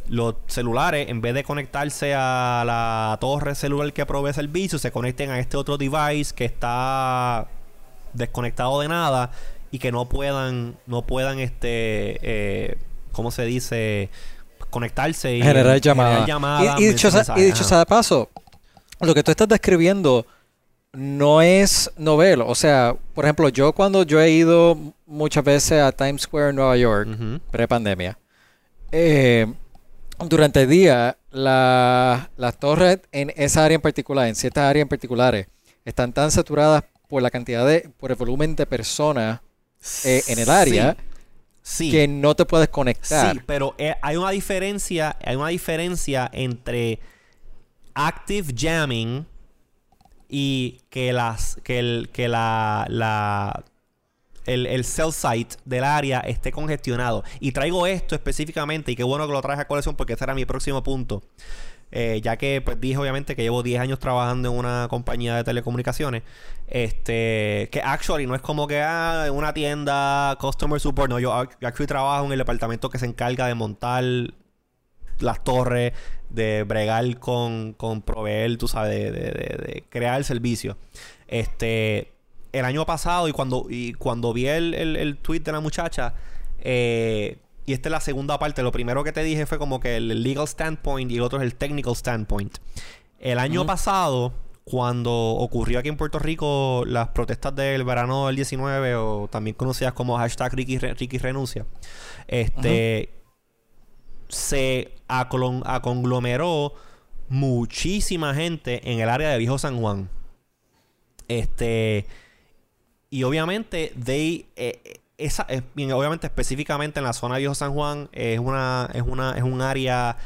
los celulares, en vez de conectarse a la torre celular que provee servicio, se conecten a este otro device que está desconectado de nada y que no puedan, no puedan, este, eh, ¿cómo se dice? Conectarse y generar llamadas. y, dicho, y dicho sea de paso, lo que tú estás describiendo no es novelo. O sea, por ejemplo, yo cuando yo he ido muchas veces a Times Square en Nueva York, pre-pandemia, eh, durante el día las torres en esa área en particular, en ciertas áreas en particulares, están tan saturadas por la cantidad de, por el volumen de personas eh, en el área. que no te puedes conectar. Sí, pero eh, hay una diferencia, hay una diferencia entre active jamming y que las que el que la, la el, el cell site del área esté congestionado. Y traigo esto específicamente, y qué bueno que lo traje a colección porque ese era mi próximo punto. Eh, ya que pues dije obviamente que llevo 10 años trabajando en una compañía de telecomunicaciones. Este, que actually no es como que ah, una tienda customer support, no, yo actually trabajo en el departamento que se encarga de montar las torres, de bregar con, con proveer, tú sabes, de, crear el servicio. Este, el año pasado, y cuando, y cuando vi el, el, tweet de la muchacha, eh, y esta es la segunda parte, lo primero que te dije fue como que el legal standpoint y el otro es el technical standpoint. El año pasado, cuando ocurrió aquí en Puerto Rico las protestas del verano del 19, o también conocidas como hashtag Ricky, Ricky Renuncia, este se aconglomeró muchísima gente en el área de Viejo San Juan. Este. Y obviamente, they, eh, esa, eh, obviamente específicamente en la zona de Viejo San Juan es una, es una, es un área.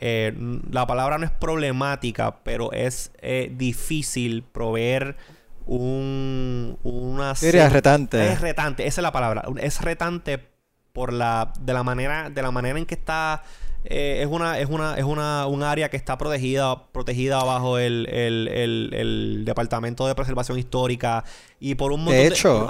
Eh, la palabra no es problemática, pero es difícil proveer un una serie retante. Es retante, esa es la palabra. Es retante por la de la manera de la manera en que está eh, es una es una es una un área que está protegida protegida bajo el, el, el, departamento de preservación histórica y por un montón de hecho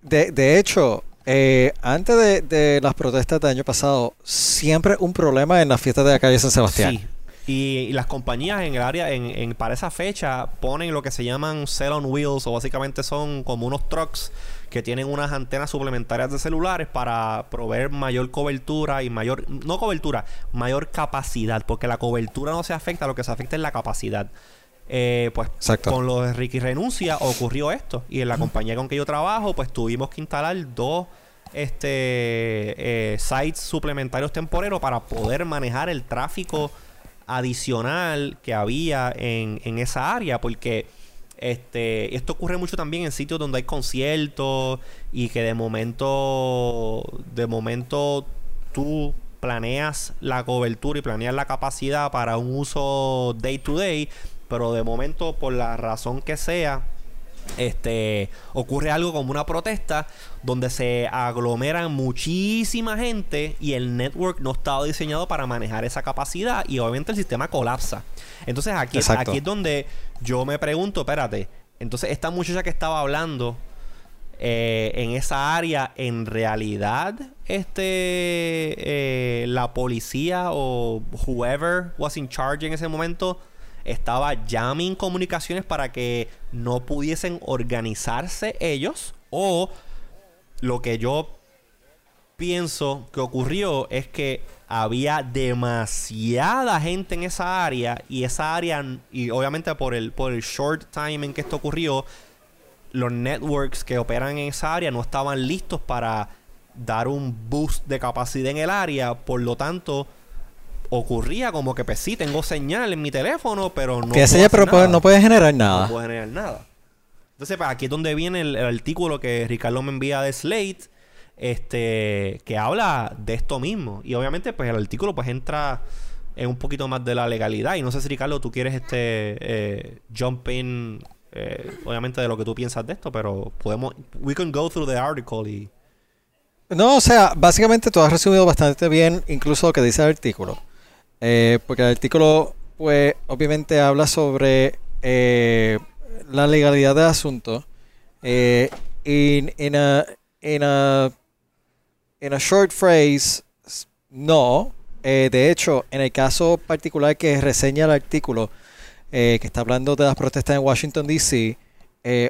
de, de, hecho eh, antes de, de, las protestas del año pasado siempre un problema en las fiestas de la calle San Sebastián. Sí y, las compañías en el área, en, en, para esa fecha, ponen lo que se llaman cell on wheels, o básicamente son como unos trucks que tienen unas antenas suplementarias de celulares para proveer mayor cobertura y mayor, no cobertura, mayor capacidad, porque la cobertura no se afecta, lo que se afecta es la capacidad. Eh, pues con lo de Ricky Renuncia ocurrió esto. Y en la compañía con que yo trabajo, pues tuvimos que instalar dos este eh, sites suplementarios temporeros para poder manejar el tráfico adicional que había en, en esa área, porque este, esto ocurre mucho también en sitios donde hay conciertos y que de momento, de momento tú planeas la cobertura y planeas la capacidad para un uso day to day, pero de momento por la razón que sea, este ocurre algo como una protesta donde se aglomeran muchísima gente y el network no estaba diseñado para manejar esa capacidad y obviamente el sistema colapsa. Entonces aquí, aquí es donde yo me pregunto, espérate, entonces esta muchacha que estaba hablando eh, en esa área, en realidad, este eh, la policía o whoever was in charge en ese momento estaba llamando comunicaciones para que no pudiesen organizarse ellos o lo que yo pienso que ocurrió es que había demasiada gente en esa área y esa área y obviamente por el por el short time en que esto ocurrió los networks que operan en esa área no estaban listos para dar un boost de capacidad en el área, por lo tanto ocurría como que pues sí, tengo señal en mi teléfono, pero no. Que pero no puede generar nada. No puede generar nada. Entonces, pues, aquí es donde viene el, artículo que Ricardo me envía de Slate, este, que habla de esto mismo. Y obviamente, pues el artículo pues entra en un poquito más de la legalidad. Y no sé si Ricardo, tú quieres este eh, jump in, eh, obviamente de lo que tú piensas de esto, pero podemos, we can go through the article y. No, o sea, básicamente tú has resumido bastante bien incluso lo que dice el artículo. Eh, porque el artículo, pues, obviamente habla sobre eh, la legalidad del asunto. Eh, in, a, in, a, in a short phrase, no. Eh, de hecho, en el caso particular que reseña el artículo, que está hablando de las protestas en Washington, D.C.,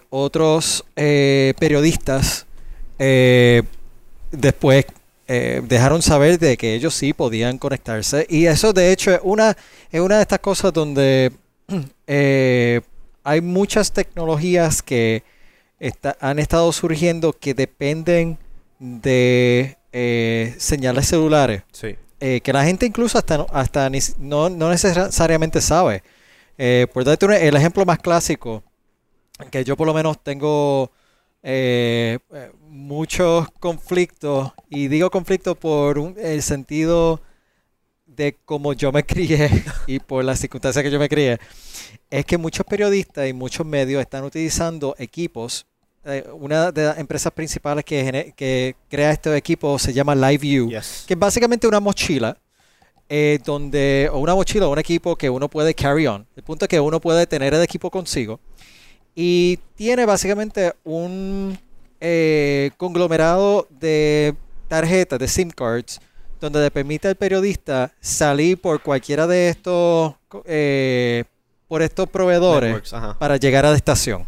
otros periodistas después eh, dejaron saber de que ellos sí podían conectarse. Y eso de hecho es una, es una de estas cosas donde eh, hay muchas tecnologías que han estado surgiendo que dependen de eh, señales celulares. que la gente incluso hasta, hasta no, no necesariamente sabe. por darte el ejemplo más clásico, que yo por lo menos tengo eh, muchos conflictos, y digo conflictos por el sentido de cómo yo me crié y por las circunstancias que yo me crié, es que muchos periodistas y muchos medios están utilizando equipos. Eh, una de las empresas principales que, que crea estos equipos se llama LiveView, que es básicamente una mochila. Eh, donde, o una mochila o un equipo que uno puede carry on. El punto es que uno puede tener el equipo consigo y tiene básicamente un eh, conglomerado de tarjetas, de SIM cards, donde le permite al periodista salir por cualquiera de estos, eh, por estos proveedores para llegar a la estación.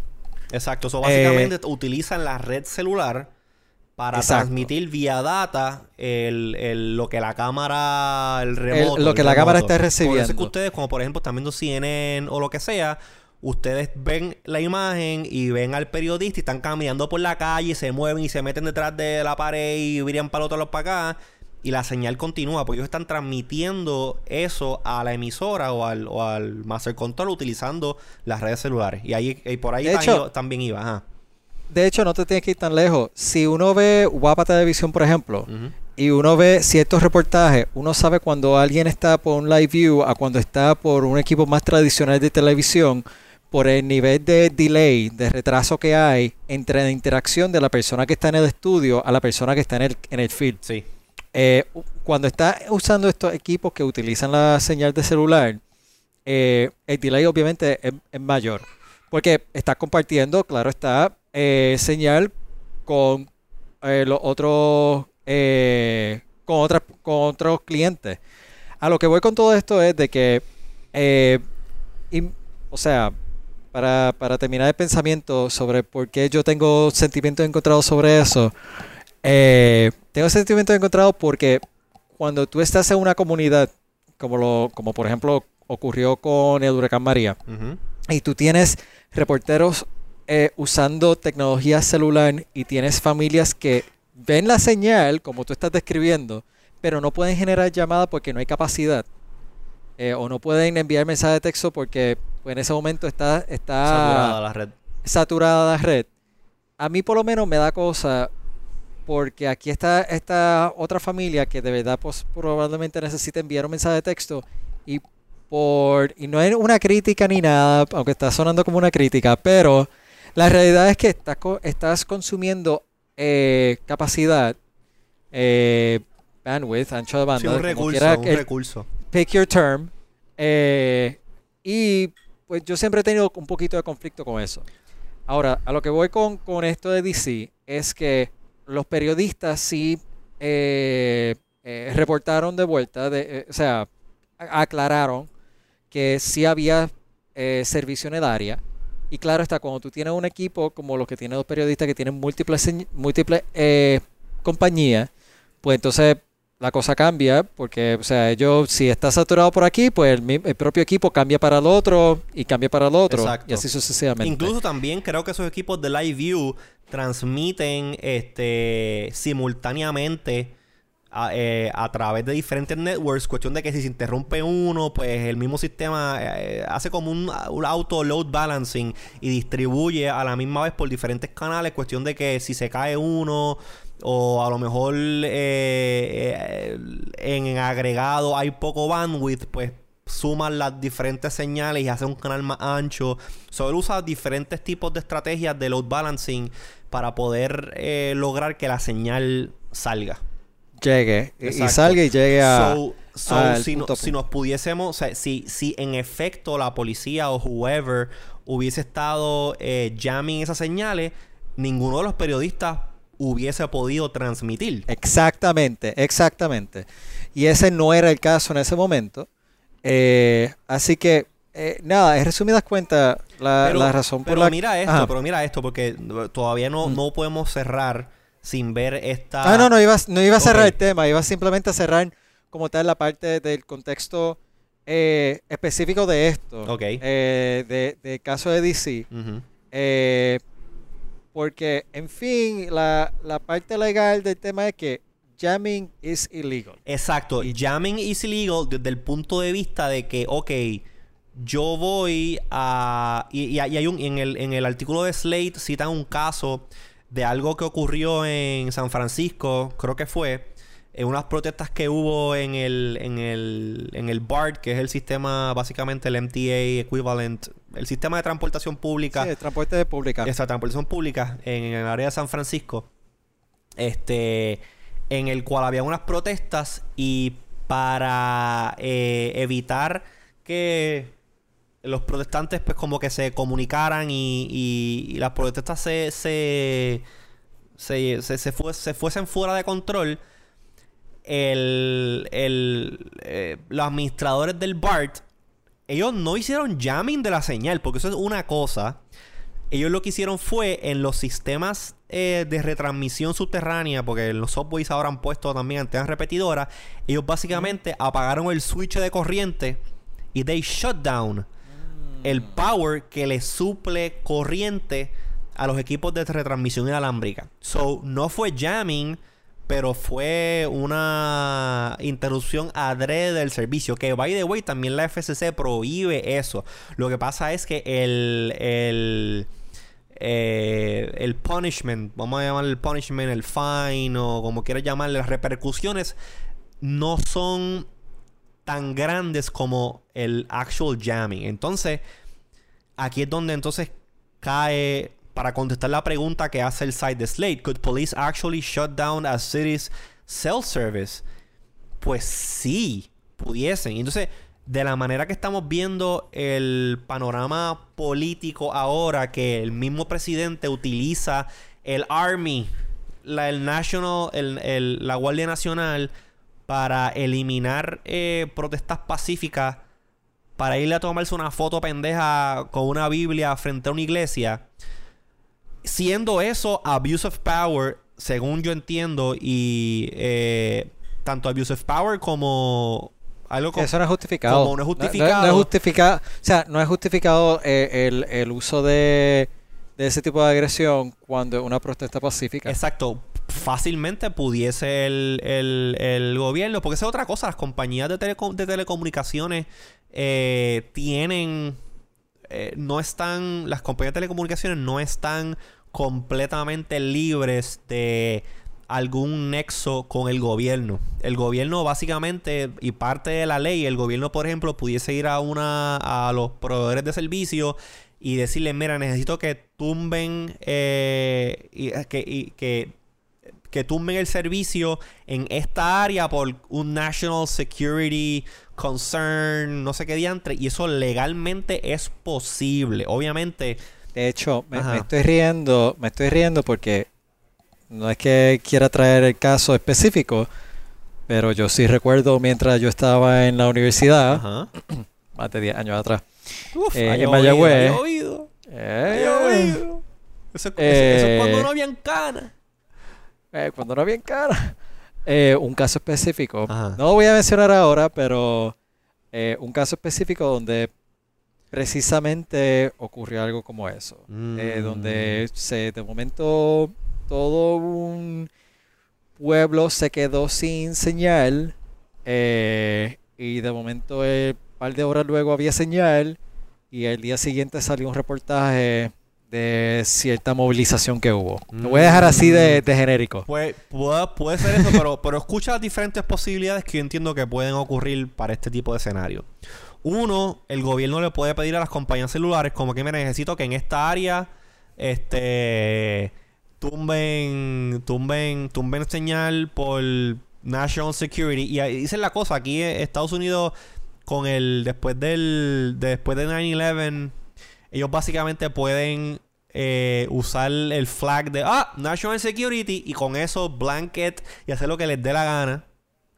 Exacto, eso básicamente eh, utilizan la red celular para transmitir vía data el, lo que la cámara, el remoto. lo que la cámara está recibiendo. Por eso que ustedes, como por ejemplo, están viendo CNN o lo que sea, ustedes ven la imagen y ven al periodista y están caminando por la calle, y se mueven y se meten detrás de la pared y virían para otro lado para acá. Y la señal continúa, porque ellos están transmitiendo eso a la emisora o al, o al master control utilizando las redes celulares. Y ahí y por ahí también iba. De hecho, no te tienes que ir tan lejos. Si uno ve Guapa Televisión, por ejemplo, y uno ve ciertos reportajes, uno sabe cuando alguien está por un live view a cuando está por un equipo más tradicional de televisión por el nivel de delay, de retraso que hay entre la interacción de la persona que está en el estudio a la persona que está en el, en el field. Sí. Eh, cuando está usando estos equipos que utilizan la señal de celular, eh, el delay obviamente es, mayor. Porque está compartiendo, claro, está eh, señal con los otros con, otras, con otros clientes. A lo que voy con todo esto es de que, o sea, para, para terminar el pensamiento sobre por qué yo tengo sentimientos encontrados sobre eso, eh, tengo sentimientos encontrados porque cuando tú estás en una comunidad, como, lo, como por ejemplo ocurrió con el huracán María, y tú tienes reporteros eh, usando tecnología celular y tienes familias que ven la señal, como tú estás describiendo, pero no pueden generar llamadas porque no hay capacidad. eh, o no pueden enviar mensajes de texto porque pues, en ese momento está, está Saturada la red. saturada la red. A mí por lo menos me da cosa porque aquí está esta otra familia que de verdad pues, probablemente necesita enviar un mensaje de texto y por y no es una crítica ni nada, aunque está sonando como una crítica, pero la realidad es que estás, estás consumiendo eh, capacidad, eh, bandwidth, ancho de banda, Sí, un recurso, quiera un recurso. pick your term. eh, y pues yo siempre he tenido un poquito de conflicto con eso. Ahora, a lo que voy con, con esto de DC es que los periodistas sí eh, eh, reportaron de vuelta, eh, o sea, aclararon que sí había servicio en el área. Y claro está, cuando tú tienes un equipo como los que tienen los periodistas que tienen múltiples, múltiples compañías, pues entonces la cosa cambia porque, o sea, ellos, si está saturado por aquí, pues el, el propio equipo cambia para el otro y cambia para el otro Exacto. y así sucesivamente. Incluso también creo que esos equipos de Live View transmiten este simultáneamente a, eh, a través de diferentes networks. Cuestión de que si se interrumpe uno, pues el mismo sistema eh, hace como un, un auto load balancing y distribuye a la misma vez por diferentes canales. Cuestión de que si se cae uno o a lo mejor eh, eh, en agregado hay poco bandwidth, pues suman las diferentes señales y hace un canal más ancho. Solo usa diferentes tipos de estrategias de load balancing para poder eh, lograr que la señal salga. Llegue y- y Exacto. salga y llegue a... So, so, al si, no- punto si nos pudiésemos, o sea, si, si en efecto la policía o whoever hubiese estado eh, jamming esas señales, ninguno de los periodistas hubiese podido transmitir. Exactamente, exactamente. Y ese no era el caso en ese momento. Eh, así que, eh, nada, en resumidas cuentas, la, Pero- la razón por pero la mira esto, Ajá. pero mira esto, porque todavía no, Mm. no podemos cerrar sin ver esta. Ah, no, no iba, no iba a cerrar el tema, iba simplemente a cerrar como tal la parte del contexto eh, específico de esto, Ok. eh, de, del caso de DC. Eh, porque, en fin, la, la parte legal del tema es que jamming is illegal. Exacto. Jamming is illegal desde el punto de vista de que, ok, yo voy a. Y, y hay un. En el, en el artículo de Slate citan un caso de algo que ocurrió en San Francisco, creo que fue. En unas protestas que hubo en el, en el, en el BART, que es el sistema, básicamente el MTA equivalent, el sistema de transportación pública Sí, el transporte público. esa transportación pública en el área de San Francisco, este, en el cual había unas protestas y para eh, evitar que los protestantes pues como que se comunicaran y, y- y las protestas se, se, se, se fuesen fuera de control, el, el, eh, los administradores del BART, ellos no hicieron jamming de la señal, porque eso es una cosa. Ellos lo que hicieron fue en los sistemas eh, de retransmisión subterránea, porque los subways ahora han puesto también antenas repetidoras, ellos básicamente apagaron el switch de corriente y they shut down el power que le suple corriente a los equipos de retransmisión inalámbrica. So, no fue jamming, pero fue una interrupción adrede del servicio. Que, by the way, también la FCC prohíbe eso. Lo que pasa es que el... el eh, el punishment, vamos a llamarle el punishment, el fine o como quieras llamarle, las repercusiones no son tan grandes como el actual jamming. Entonces, aquí es donde entonces cae para contestar la pregunta que hace el site de Slate. Could police actually shut down a city's cell service? Pues sí, pudiesen. Entonces, de la manera que estamos viendo el panorama político ahora, que el mismo presidente utiliza el Army, la, el National, la Guardia Nacional, para eliminar eh, protestas pacíficas, para irle a tomarse una foto pendeja con una Biblia frente a una iglesia. Siendo eso abuse of power, según yo entiendo, y eh, tanto abuse of power como algo como... eso no es justificado. como no es No- justificado. No, es justificado. O sea, no es justificado eh, el, el uso de, de ese tipo de agresión cuando es una protesta pacífica. Exacto. fácilmente pudiese el, el- el gobierno, porque esa es otra cosa, las compañías de, teleco- de telecomunicaciones eh, tienen, eh, no están, las compañías de telecomunicaciones no están completamente libres de algún nexo con el gobierno. El gobierno básicamente, y parte de la ley, el gobierno, por ejemplo, pudiese ir a una a los proveedores de servicios y decirles, mira, necesito que tumben eh, que que tumben el servicio en esta área por un national security concern, no sé qué diantre, y eso legalmente es posible. Obviamente, De hecho, me, estoy riendo, me estoy riendo porque no es que quiera traer el caso específico, pero yo sí recuerdo mientras yo estaba en la universidad, ajá. más de 10 años atrás. Uf, Eh, en Mayagüez. ha eh, llovido. Eso, es- eso- eso es cuando Eh, no habían canas. eh, cuando no había cara. Eh, un caso específico. Ajá. No lo voy a mencionar ahora, pero eh, un caso específico donde precisamente ocurrió algo como eso. Eh, Mm. donde se de momento todo un pueblo se quedó sin señal eh, y de momento un par de horas luego había señal y el día siguiente salió un reportaje de cierta movilización que hubo. Lo voy a dejar así de, de genérico. Pues, puede, puede ser eso, pero, pero escucha las diferentes posibilidades que yo entiendo que pueden ocurrir para este tipo de escenario. Uno, el gobierno le puede pedir a las compañías celulares como que me necesito que en esta área este tumben tumben tumben señal por national security y ahí dicen la cosa aquí en Estados Unidos con el después del después de 9/11 ellos básicamente pueden eh, usar el flag de ah national security y con eso blanket y hacer lo que les dé la gana.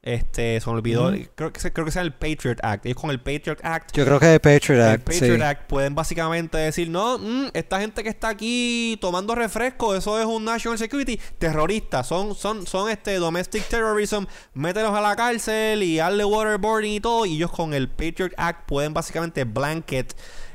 Este se me olvidó. Creo que creo que sea el Patriot Act. Ellos con el Patriot Act Yo creo que Patriot el Act, Patriot sí. Act pueden básicamente decir, no, mm, esta gente que está aquí tomando refresco, eso es un national security terrorista, son, son, son este domestic terrorism, mételos a la cárcel y hazle waterboarding y todo, y ellos con el Patriot Act pueden básicamente blanket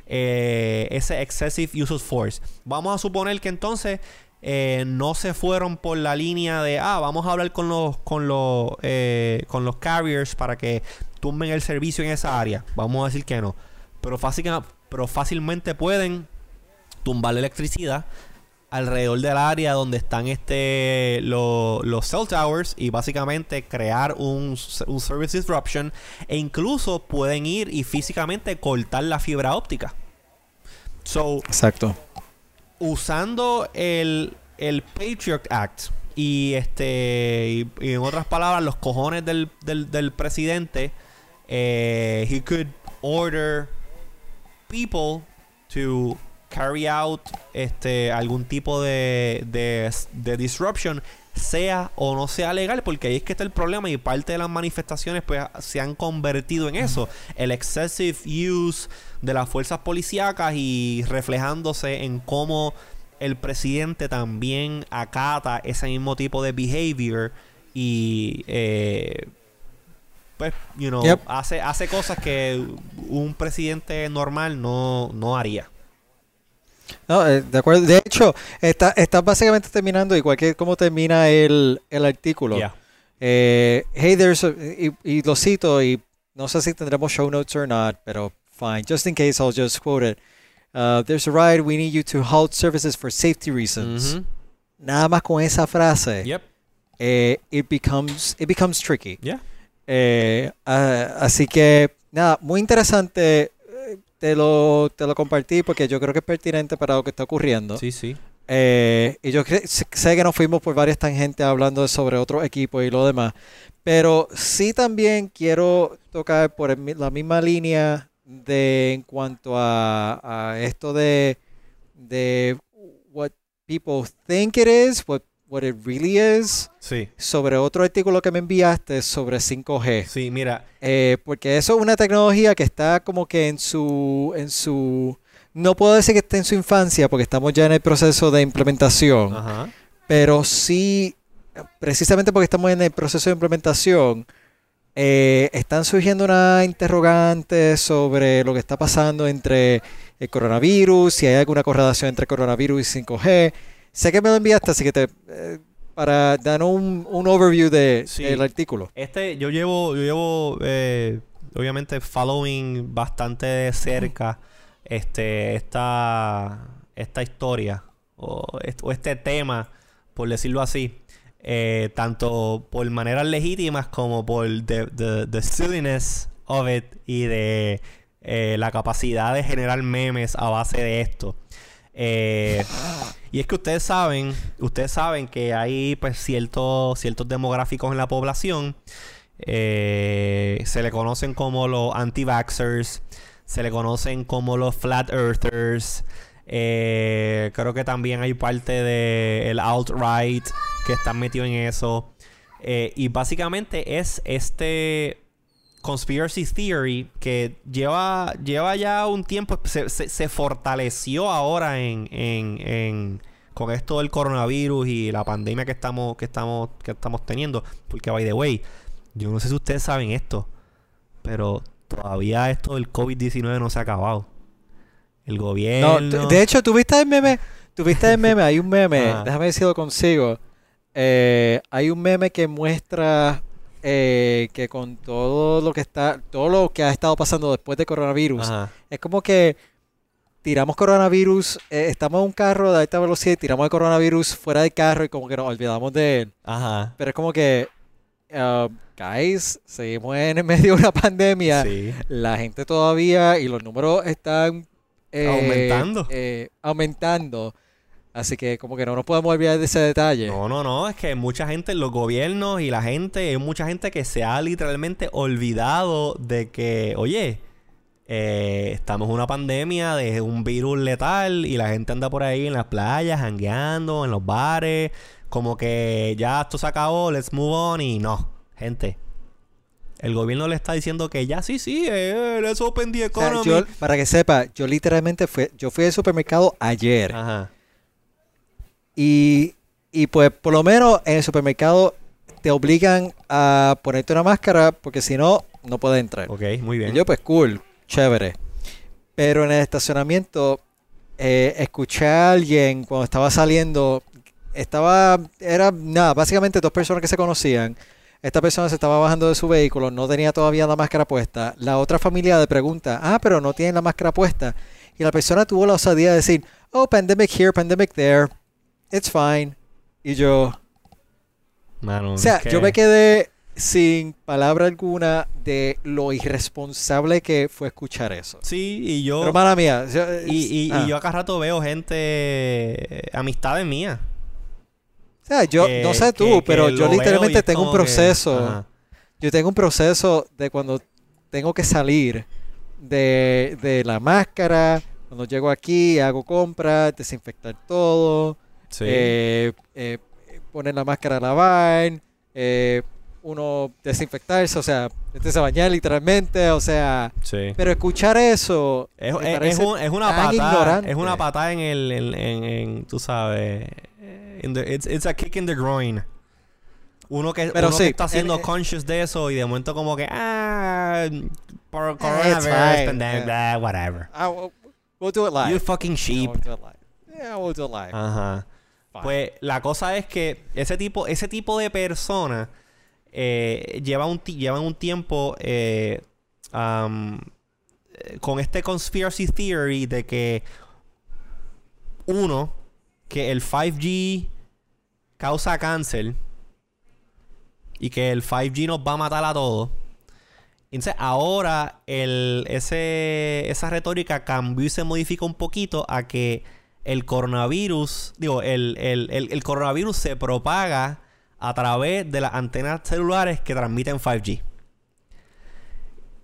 eh, ese excessive use of force. Vamos a suponer que entonces eh, no se fueron por la línea de ah vamos a hablar con los con los eh, con los carriers para que tumben el servicio en esa área vamos a decir que no pero, fácil- pero fácilmente pueden tumbar la electricidad alrededor del área donde están este lo- los cell towers y básicamente crear un, un service disruption e incluso pueden ir y físicamente cortar la fibra óptica so Exacto. usando el, el Patriot Act y este y, y en otras palabras los cojones del, del, del presidente eh, he could order people to carry out este algún tipo de, de, de disruption sea o no sea legal porque ahí es que está el problema y parte de las manifestaciones pues se han convertido en eso. El excessive use de las fuerzas policíacas y reflejándose en cómo el presidente también acata ese mismo tipo de behavior y eh, pues you know Yep. hace hace cosas que un presidente normal no, no haría No, eh, de acuerdo. De hecho, está, está básicamente terminando igual que como termina el, el artículo. Yeah. Eh, hey, there's a- y, y lo cito y no sé si tendremos show notes or not, pero fine. Just in case, I'll just quote it. Uh, there's a ride. We need you to halt services for safety reasons. Ujú. Nada más con esa frase, Yep. eh, it becomes it becomes tricky. Yeah. Eh, ah, así que nada, muy interesante. Te lo, te lo compartí porque yo creo que es pertinente para lo que está ocurriendo. Sí, sí. Eh, y yo sé que nos fuimos por varias tangentes hablando sobre otros equipos y lo demás, pero sí también quiero tocar por el la misma línea de en cuanto a, a esto de, de what people think it is, what, what it really is, Sí. sobre otro artículo que me enviaste sobre 5G. Sí, mira. Eh, porque eso es una tecnología que está como que en su, en su, no puedo decir que esté en su infancia porque estamos ya en el proceso de implementación, Ajá. pero sí, precisamente porque estamos en el proceso de implementación, eh, están surgiendo unas interrogantes sobre lo que está pasando entre el coronavirus, si hay alguna correlación entre coronavirus y 5G. Sé que me lo enviaste, así que te, eh, para dar un, un overview de, Sí. del artículo. Este, yo llevo, yo llevo, eh, obviamente, following bastante de cerca este, esta, esta historia o, est- o este tema, por decirlo así, eh, tanto por maneras legítimas como por the, the, the silliness of it y de eh, la capacidad de generar memes a base de esto. Eh, y es que ustedes saben, ustedes saben que hay pues ciertos, ciertos demográficos en la población. eh, se le conocen como los anti-vaxxers. Se le conocen como los flat earthers. eh, creo que también hay parte del alt-right que están metidos en eso. Y básicamente es este conspiracy theory que lleva, lleva ya un tiempo, se, se- se fortaleció ahora en, en, en- con esto del coronavirus y la pandemia que estamos, que estamos, que estamos teniendo. Porque by the way, yo no sé si ustedes saben esto, pero todavía esto del COVID-19 no se ha acabado. El No, gobierno. de hecho, ¿tuviste el meme? ¿Tuviste el meme? Hay un meme, Ajá. déjame decirlo consigo. Eh, hay un meme que muestra eh, que con todo lo que está, todo lo que ha estado pasando después de coronavirus, Ajá. es como que tiramos coronavirus, eh, estamos en un carro de alta velocidad y tiramos el coronavirus fuera del carro y como que nos olvidamos de él. Ajá. Pero es como que, uh, guys, seguimos en medio de una pandemia. Sí. La gente todavía y los números están eh, Aumentando. eh, aumentando. Así que como que no nos podemos olvidar de ese detalle. No, no, no, es que mucha gente, los gobiernos y la gente, hay mucha gente que se ha literalmente olvidado de que, oye, eh, estamos en una pandemia de un virus letal y la gente anda por ahí en las playas, jangueando, en los bares, como que ya esto se acabó, let's move on y no, gente. El gobierno le está diciendo que ya sí, sí, eh, let's open the O sea, economy. yo, para que sepa, yo literalmente fui, yo fui al supermercado ayer Ajá. Y, y pues por lo menos en el supermercado te obligan a ponerte una máscara porque si no, no puedes entrar. Ok, muy Y bien. yo pues cool, chévere. Pero en el estacionamiento, eh, escuché a alguien cuando estaba saliendo, estaba, era nada, básicamente dos personas que se conocían. Esta persona se estaba bajando de su vehículo, no tenía todavía la máscara puesta. La otra familia le pregunta, ah, pero no tienen la máscara puesta. Y la persona tuvo la osadía de decir, oh, pandemic here, pandemic there, it's fine. Y yo, Mano, o sea, yo me quedé sin palabra alguna de lo irresponsable que fue escuchar eso. Sí, y yo... Pero mala mía. yo- Y, y, ah. y yo acá rato veo gente, eh, amistades mías. O sea, yo que- no sé tú, que pero yo literalmente tengo un proceso. Yo tengo un proceso de cuando tengo que salir de, de la máscara, cuando llego aquí, hago compras, desinfectar todo, Sí. eh, eh, poner la máscara a lavar, eh, uno desinfectarse, o sea, este se bañar literalmente, o sea, sí. pero escuchar eso Es, es- es un- es una patada. Es una patada en el. En, en- en, tú sabes. eh, in the- it's, it's a kick in the groin. Uno que, Pero uno que sí, está siendo el- eh, conscious de eso y de momento como que. Ah. Coronavirus, pandemic, yeah. whatever. Ah, we'll, we'll do it live. You fucking sheep. Yeah, we'll do it live. Yeah, we'll do it live. Ajá. Fine. Pues la cosa es que ese tipo, ese tipo de personas eh, lleva un llevan un tiempo eh, eh, con este conspiracy theory de que uno, que el 5G causa cáncer y que el 5G nos va a matar a todos. Entonces ahora el, ese, esa retórica cambió y se modifica un poquito a que el coronavirus, digo, el, el- el- el coronavirus se propaga a través de las antenas celulares que transmiten 5G.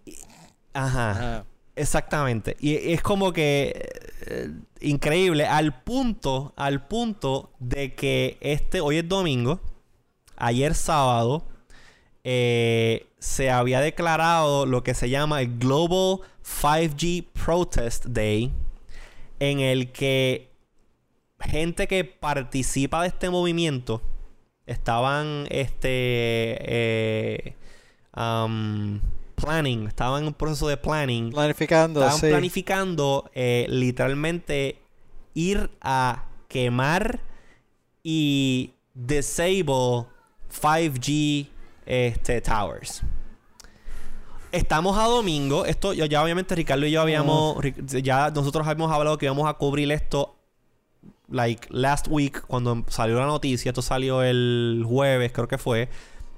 Y- Ajá. Ajá. Exactamente. Y es como que eh, increíble al punto, al punto de que este hoy es domingo, ayer sábado eh, se había declarado lo que se llama el Global 5G Protest Day, en el que gente que participa de este movimiento estaban este eh, um, planning, estaban en un proceso de planning Planificando, Estaban sí. planificando eh, literalmente ir a quemar y disable 5G este, towers. Estamos a domingo. Esto ya, obviamente Ricardo y yo habíamos. Ya nosotros habíamos hablado que íbamos a cubrir esto. Like last week, cuando salió la noticia. Esto salió el jueves, creo que fue.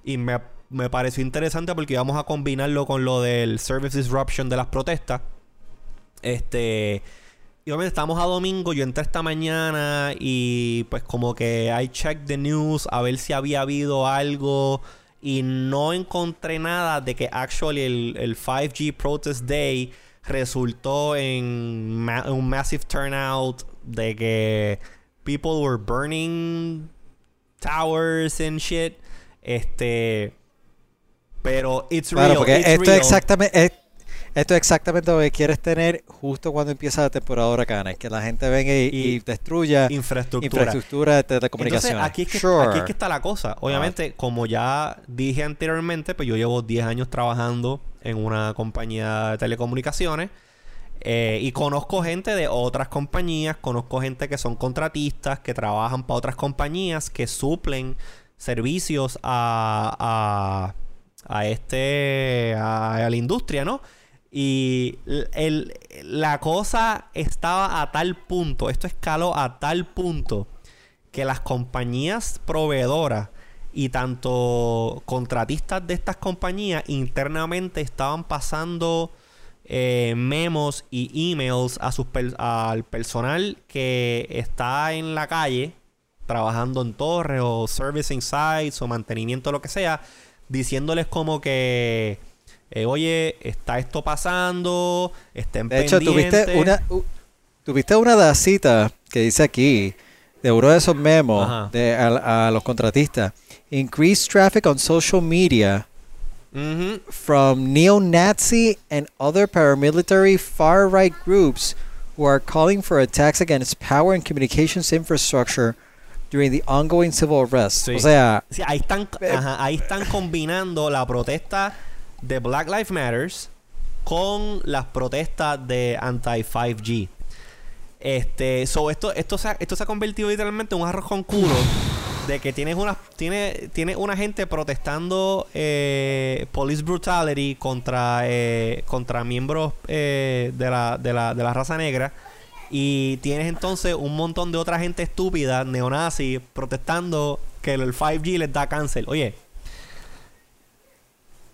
Y me, me pareció interesante porque íbamos a combinarlo con lo del service disruption de las protestas. Este. Y obviamente estamos a domingo. Yo entré esta mañana y pues como que I checked the news a ver si había habido algo. Y no encontré nada de que actually el, el 5G Protest Day resultó en un massive turnout. De que people were burning towers and shit. Este. Pero it's Claro, real. porque it's esto real. es exactamente es- esto es exactamente lo que quieres tener justo cuando empieza la temporada de huracanes, que la gente venga y, Y- y destruya infraestructura. infraestructura de Entonces, telecomunicaciones. aquí es, que, Sure. aquí es que está la cosa. Obviamente, como ya dije anteriormente, pues yo llevo 10 años trabajando en una compañía de telecomunicaciones. Eh, y conozco gente de otras compañías, conozco gente que son contratistas, que trabajan para otras compañías, que suplen servicios a, a, a este, a, la industria, ¿no? Y el- la cosa estaba a tal punto, esto escaló a tal punto que las compañías proveedoras y tanto contratistas de estas compañías internamente estaban pasando eh, memos y emails a sus per- al personal que está en la calle trabajando en torres o servicing sites o mantenimiento lo que sea diciéndoles como que eh, oye está esto pasando estén De hecho, tuviste pendientes". una u- tuviste una dacita que dice aquí de uno de esos memos de, a, a los contratistas. Increase traffic on social media Ujú. from neo-Nazi and other paramilitary far-right groups who are calling for attacks against power and communications infrastructure during the ongoing civil unrest. Sí. O sea, Sí, ahí están, Eh, ajá, ahí están combinando la protesta de Black Lives Matters con las protestas de anti-5G. Este, so esto, esto, se ha, esto se ha convertido literalmente en un arroz con culo de que tienes una, tiene, tiene una gente protestando eh, police brutality contra, eh, contra miembros eh, de, la, de, la, de la raza negra. Y tienes entonces un montón de otra gente estúpida, neonazi, protestando que el 5G les da cáncer. Oye,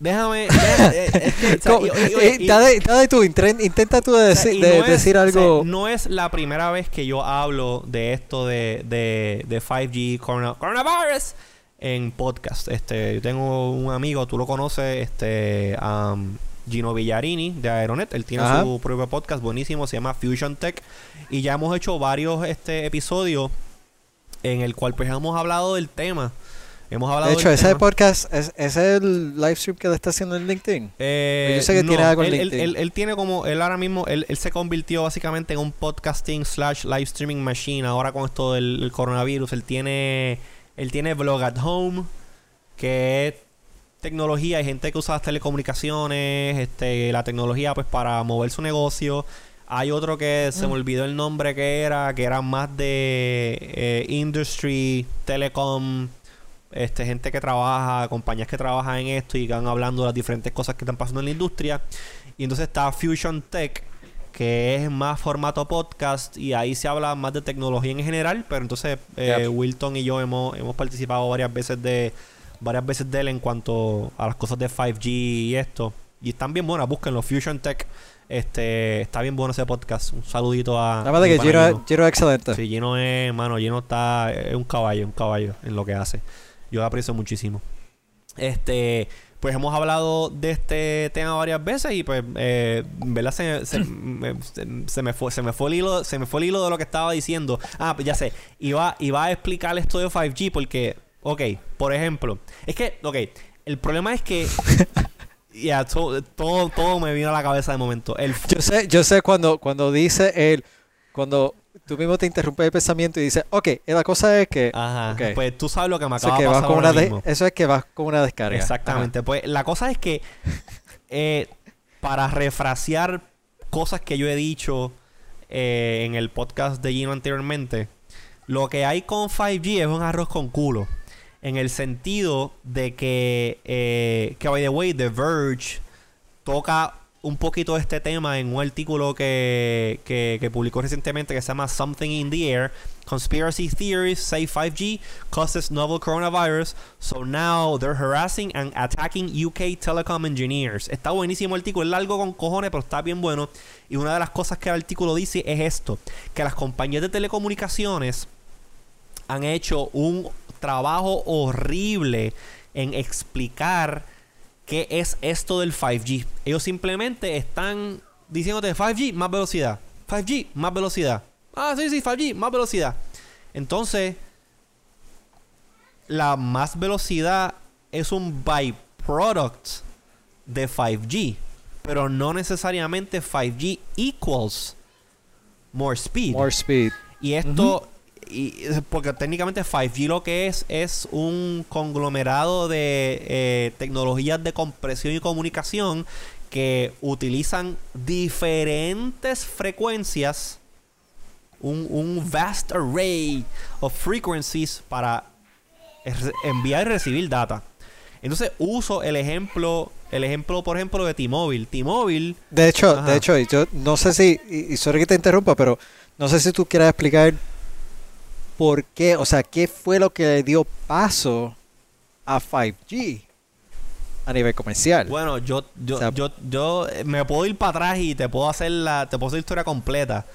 déjame. deja- es que, o sea, ¿cómo- y- y- y- dale- dale tú, intren- intenta tú de o sea, deci- y de- no es- decir o sea, algo. no es la primera vez que yo hablo de esto de, de, de 5G corona- coronavirus en podcast. Este, yo tengo un amigo, tú lo conoces, este, um, Gino Villarini de Aeronet. Él tiene Ajá. su propio podcast buenísimo, se llama Fusion Tech. Y ya hemos hecho varios este, episodios en el cual pues hemos hablado del tema. Hemos hablado de hecho, ese tema. podcast, es, ese es el live stream que le está haciendo en LinkedIn. Eh, Yo sé que tiene algo en él, LinkedIn. él- él tiene como, él ahora mismo, él, se convirtió básicamente en un podcasting slash live streaming machine ahora con esto del, coronavirus. Él tiene, él tiene Vlog at Home, que es tecnología, hay gente que usa las telecomunicaciones, este, la tecnología pues para mover su negocio. Hay otro que se me olvidó el nombre que era, que era más de eh, industry, telecom, este, gente que trabaja, compañías que trabajan en esto y van hablando de las diferentes cosas que están pasando en la industria. Y entonces está Fusion Tech, que es más formato podcast y ahí se habla más de tecnología en general, pero entonces eh, Yep. Wilton y yo hemos, hemos participado varias veces de varias veces de él en cuanto a las cosas de 5G y esto. Y están bien buenas, búsquenlo, Fusion Tech. Este, está bien bueno ese podcast. Un saludito a. Nada más de que Gino. Gino es excelente. Sí, Gino es, mano, Gino está, es un caballo, un caballo en lo que hace. Yo aprecio muchísimo. Este, pues hemos hablado de este tema varias veces y pues, eh, en ¿verdad? Se, se- me, se- se me fue, se me fue el hilo, se me fue el hilo de lo que estaba diciendo. Ah, pues ya sé, iba, iba a explicar esto de 5G porque, ok, por ejemplo, es que, ok, el problema es que, ya, to- todo, todo me vino a la cabeza de momento. El, Yo sé, yo sé cuando, cuando dice él, cuando tú mismo te interrumpes el pensamiento y dices, ok, la cosa es que, ajá, ok. pues tú sabes lo que me acaba de pasar ahora mismo. eso es que vas con una descarga. Exactamente. Pues la cosa es que eh, para refrasear cosas que yo he dicho eh, en el podcast de Gino anteriormente, lo que hay con 5G es un arroz con culo. En el sentido de que, eh, que by the way, The Verge toca un poquito este tema en un artículo que, que, que, publicó recientemente que se llama Something in the Air. Conspiracy theories say 5G causes novel coronavirus, so now they're harassing and attacking UK telecom engineers. Está buenísimo el artículo, es largo con cojones, pero está bien bueno. Y una de las cosas que el artículo dice es esto: que las compañías de telecomunicaciones han hecho un trabajo horrible en explicar ¿Qué es esto del 5G? Ellos simplemente están diciéndote 5G, más velocidad. 5G, más velocidad. Ah, sí, sí, 5G, más velocidad. Entonces, la más velocidad es un byproduct de 5G. Pero no necesariamente 5G equals more speed. More speed. Y esto, y, porque técnicamente 5G lo que es es un conglomerado de eh, tecnologías de compresión y comunicación que utilizan diferentes frecuencias, un, un vast array of frequencies para enviar y recibir data. Entonces uso el ejemplo, el ejemplo, por ejemplo, de T-Mobile. T-Mobile. De hecho, Ajá. de hecho, yo no sé si, y, y sorry que te interrumpa, pero no sé si tú quieras explicar por qué, o sea, qué fue lo que le dio paso a 5G a nivel comercial. Bueno, yo, yo, o sea, yo, yo me puedo ir para atrás y te puedo hacer la, te puedo hacer la historia completa.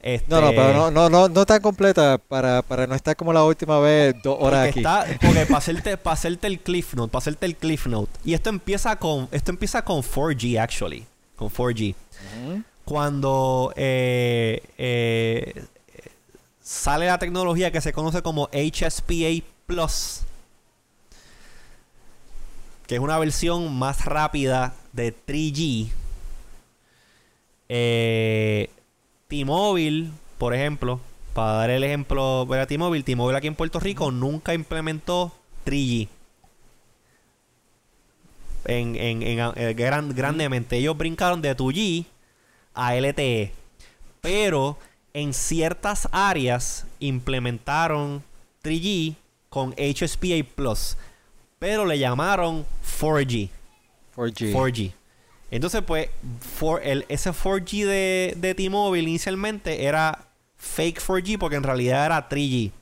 Este... No, no, pero no, no, no, no tan completa para, para no estar como la última vez dos horas porque aquí. Está, porque para hacerte, para hacerte el cliff note, para hacerte el cliff note. Y esto empieza con, esto empieza con 4G actually, con 4G. Uh -huh. Cuando eh, eh, sale la tecnología que se conoce como HSPA Plus, que es una versión más rápida de 3G. Eh, T-Mobile, por ejemplo, para dar el ejemplo de T-Mobile, T-Mobile aquí en Puerto Rico nunca implementó 3G. En, en, en, en eh, gran, grandemente. Ellos brincaron de 2G a LTE. Pero en ciertas áreas implementaron 3G con HSPA Plus. Pero le llamaron 4G. 4G. 4G. Entonces, pues, for el, ese 4G de, de T-Mobile inicialmente era fake 4G porque en realidad era 3G.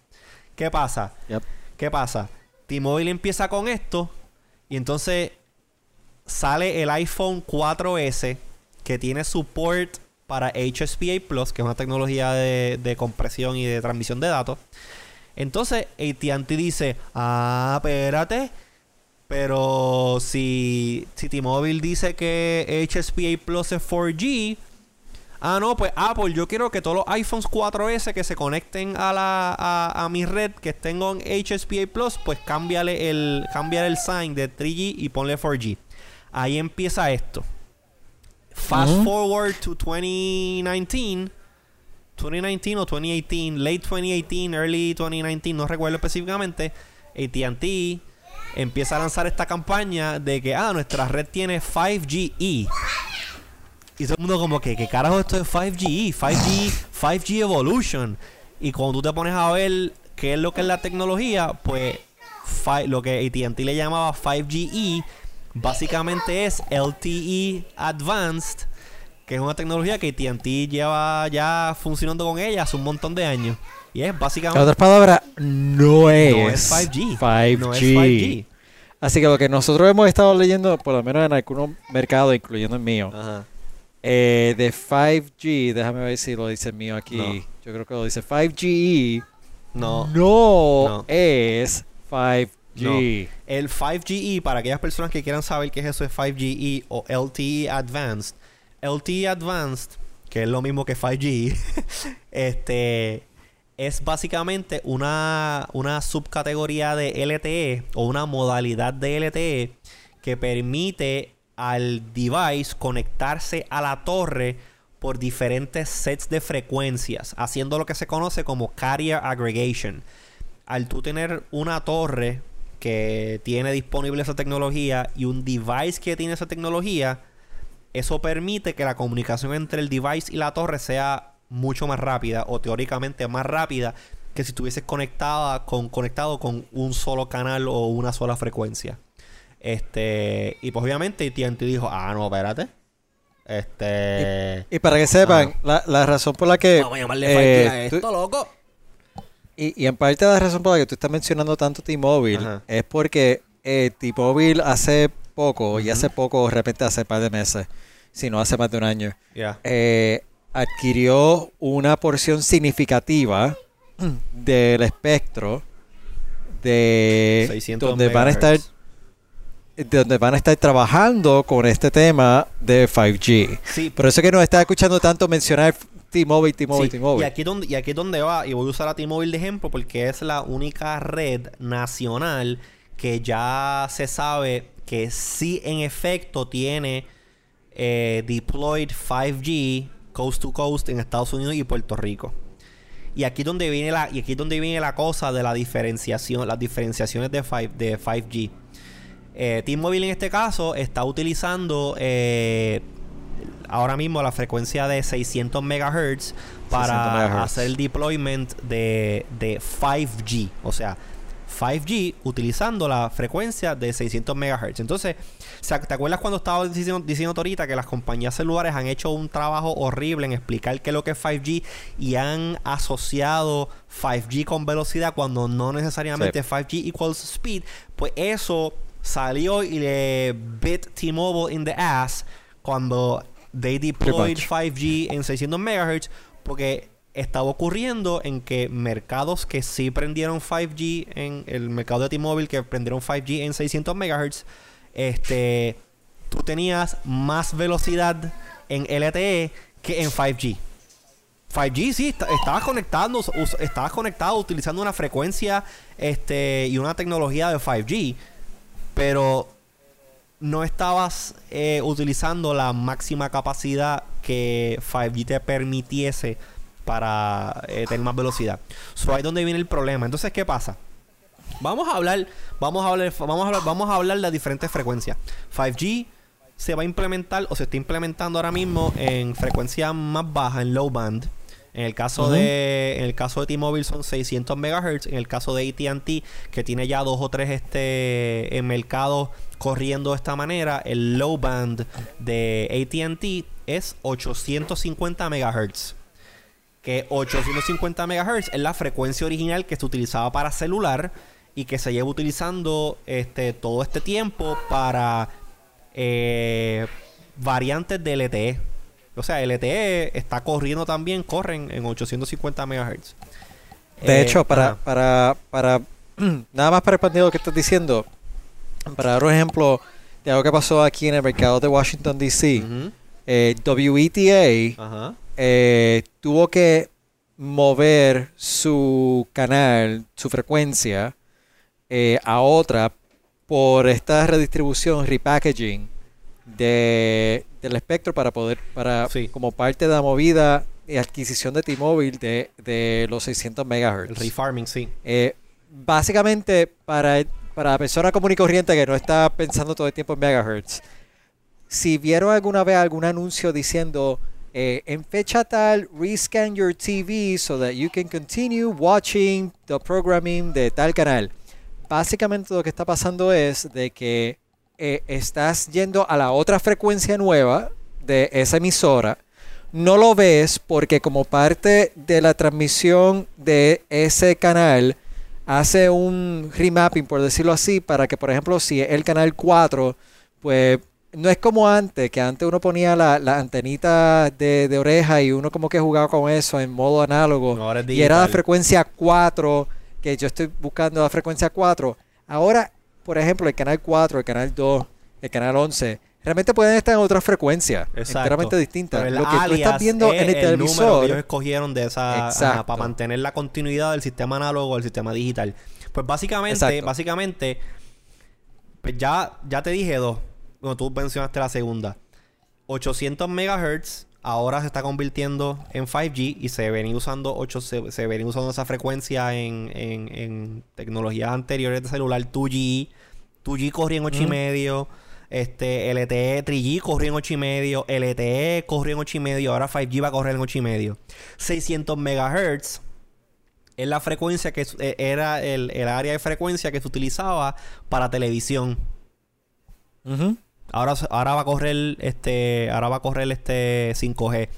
¿Qué pasa? Yep. ¿Qué pasa? T-Mobile empieza con esto y entonces sale el iPhone 4S que tiene support para HSPA Plus, que es una tecnología de, compresión y de transmisión de datos. Entonces AT&T dice, ah, espérate, pero si, si T-Mobile dice que HSPA Plus es 4G, ah, no, pues Apple, yo quiero que todos los iPhones 4S que se conecten a, la, a, mi red, que estén con HSPA Plus, pues cámbiale el, cámbiale el sign de 3G y ponle 4G. Ahí empieza esto. Fast uh -huh. forward to 2019. 2019 o 2018, late 2018, early 2019, no recuerdo específicamente. ATT empieza a lanzar esta campaña de que, ah, nuestra red tiene 5GE. Y todo el mundo como que, ¿qué carajo esto es 5GE? 5G, 5G Evolution. Y cuando tú te pones a ver qué es lo que es la tecnología, pues lo que AT&T le llamaba 5GE, básicamente es LTE Advanced, que es una tecnología que AT&T lleva ya funcionando con ella hace un montón de años. Y es básicamente... En otras palabras, no es, no es 5G. 5G. No es 5G. Así que lo que nosotros hemos estado leyendo, por lo menos en algunos mercados, incluyendo el mío, Ajá. eh, de 5G, déjame ver si lo dice el mío aquí. No. Yo creo que lo dice 5G. No. No, No. es 5G. No. El 5GE, para aquellas personas que quieran saber qué es eso de 5GE o LTE Advanced. LTE Advanced, que es lo mismo que 5G, este es básicamente una, una subcategoría de LTE o una modalidad de LTE que permite al device conectarse a la torre por diferentes sets de frecuencias, haciendo lo que se conoce como carrier aggregation. Al tú tener una torre que tiene disponible esa tecnología y un device que tiene esa tecnología, eso permite que la comunicación entre el device y la torre sea mucho más rápida o teóricamente más rápida que si estuvieses conectada con, conectado con un solo canal o una sola frecuencia. Este, y pues obviamente AT&T dijo, ah, no, espérate. Este... Y, para que sepan, la, la, razón por la que... Vamos a llamarle eh, a esto, loco. Y, y, en parte la razón por la que tú estás mencionando tanto T-Mobile es porque eh, T-Mobile hace poco, y hace poco, de repente hace un par de meses, si no hace más de un año, eh, adquirió una porción significativa del espectro de donde van a estar donde van a estar trabajando con este tema de 5G. Sí. Por eso que nos está escuchando tanto mencionar T-Mobile, T-Mobile, T-Mobile. Y aquí, donde, y aquí es donde va, y voy a usar a T-Mobile de ejemplo porque es la única red nacional que ya se sabe que sí en efecto tiene eh, deployed 5G coast to coast en Estados Unidos y Puerto Rico. Y aquí donde viene la y aquí donde viene la cosa de la diferenciación, las diferenciaciones de, 5, de 5G. Eh, T-Mobile en este caso está utilizando eh, ahora mismo la frecuencia de 600 MHz para hacer el deployment de, de 5G. O sea, 5G utilizando la frecuencia de 600 MHz. Entonces, ¿te acuerdas cuando estaba diciendo, diciendo ahorita que las compañías celulares han hecho un trabajo horrible en explicar qué es lo que es 5G y han asociado 5G con velocidad cuando no necesariamente 5G equals speed? Pues eso salió y le bit T-Mobile in the ass cuando they deployed 5G en 600 MHz porque estaba ocurriendo en que mercados que sí prendieron 5G en el mercado de T-Mobile que prendieron 5G en 600 MHz, este tú tenías más velocidad en LTE que en 5G. 5G sí, estabas conectando, estabas conectado utilizando una frecuencia este, y una tecnología de 5G, pero no estabas eh, utilizando la máxima capacidad que 5G te permitiese para eh, tener más velocidad. So, ahí donde viene el problema. Entonces, ¿qué pasa? Vamos a hablar, vamos a hablar, vamos a hablar, vamos a hablar de las diferentes frecuencias. 5G se va a implementar o se está implementando ahora mismo en frecuencia más baja, en low band. En el caso de en el caso de T-Mobile son 600 MHz, en el caso de AT&T que tiene ya dos o tres este en mercado corriendo de esta manera, el low band de AT&T es 850 MHz que 850 MHz es la frecuencia original que se utilizaba para celular y que se lleva utilizando este, todo este tiempo para eh, variantes de LTE. O sea, LTE está corriendo también, corren en 850 MHz. De hecho, eh, para, para, para, nada más para expandir lo que estás diciendo, para dar un ejemplo de algo que pasó aquí en el mercado de Washington, D.C., eh, WETA eh, tuvo que mover su canal, su frecuencia, a otra por esta redistribución, repackaging de, del espectro para poder, para como parte de la movida y adquisición de T-Mobile de, de, los 600 MHz. El refarming, sí. Eh, básicamente, para, para la persona común y corriente que no está pensando todo el tiempo en megahertz, si vieron alguna vez algún anuncio diciendo eh, en fecha tal, rescan your TV so that you can continue watching the programming de tal canal. Básicamente lo que está pasando es de que eh, estás yendo a la otra frecuencia nueva de esa emisora. No lo ves porque como parte de la transmisión de ese canal hace un remapping, por decirlo así, para que, por ejemplo, si el canal 4, pues no es como antes, que antes uno ponía la, la antenita de, oreja y uno como que jugaba con eso en modo análogo. y era la frecuencia 4, que yo estoy buscando la frecuencia 4. Ahora, por ejemplo, el canal 4, el canal 2, el canal 11, realmente pueden estar en otra frecuencia, enteramente distinta. Lo que tú estás viendo en el, televisor. que ellos escogieron de esa para mantener la continuidad del sistema análogo al sistema digital. Pues básicamente, básicamente, pues ya, ya te dije dos bueno, tú mencionaste la segunda. 800 MHz ahora se está convirtiendo en 5G y se venía usando 8, se, se usando esa frecuencia en, en, tecnologías anteriores de celular 2G. 2G corría en 8 y medio. Este, LTE 3G corrió en 8 y medio. LTE corrió en 8 y medio. Ahora 5G va a correr en 8 y medio. 600 MHz es la frecuencia que eh, era el, el área de frecuencia que se utilizaba para televisión. Ujú. Ahora, ahora va a correr este. Ahora va a correr este 5G.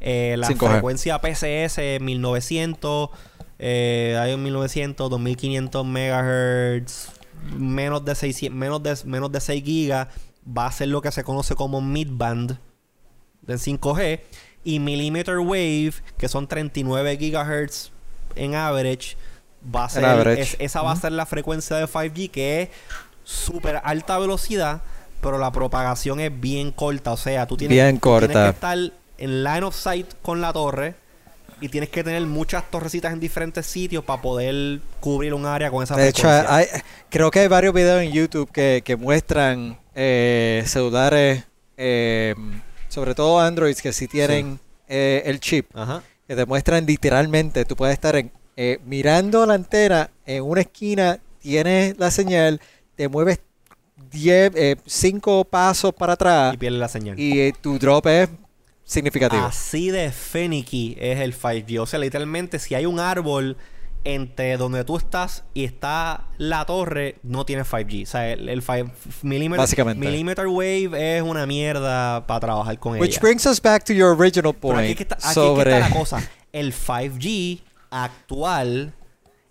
Eh, la 5G. frecuencia PCS 1900. Eh, hay un 1900, 2500 megahertz. Menos de 600, menos de, menos de 6 gigas. Va a ser lo que se conoce como midband en 5G. Y millimeter wave, que son 39 gigahertz en average. Va a ser, es- esa va a ser la frecuencia de 5G, que es súper alta velocidad, pero la propagación es bien corta. O sea, tú tienes, Bien tú tienes corta. que estar en line of sight con la torre y tienes que tener muchas torrecitas en diferentes sitios para poder cubrir un área con esa De hecho, hay- creo que hay varios videos en YouTube que, que muestran eh, celulares, eh, sobre todo Androids, que sí tienen eh, el chip, Ajá. que te muestran literalmente, tú puedes estar en, eh, mirando la antena en una esquina, tienes la señal, te mueves 10, 5 pasos para atrás Y pierde la señal. y eh, tu drop es significativo. Así de finicky es el 5G. O sea, literalmente, si hay un árbol entre donde tú estás y está la torre, no tiene 5G. O sea, el, el 5 millimeter, Básicamente. millimeter wave es una mierda para trabajar con Which ella. brings us back to your original Pero aquí, es point que está, aquí es que sobre... está la cosa. El 5G actual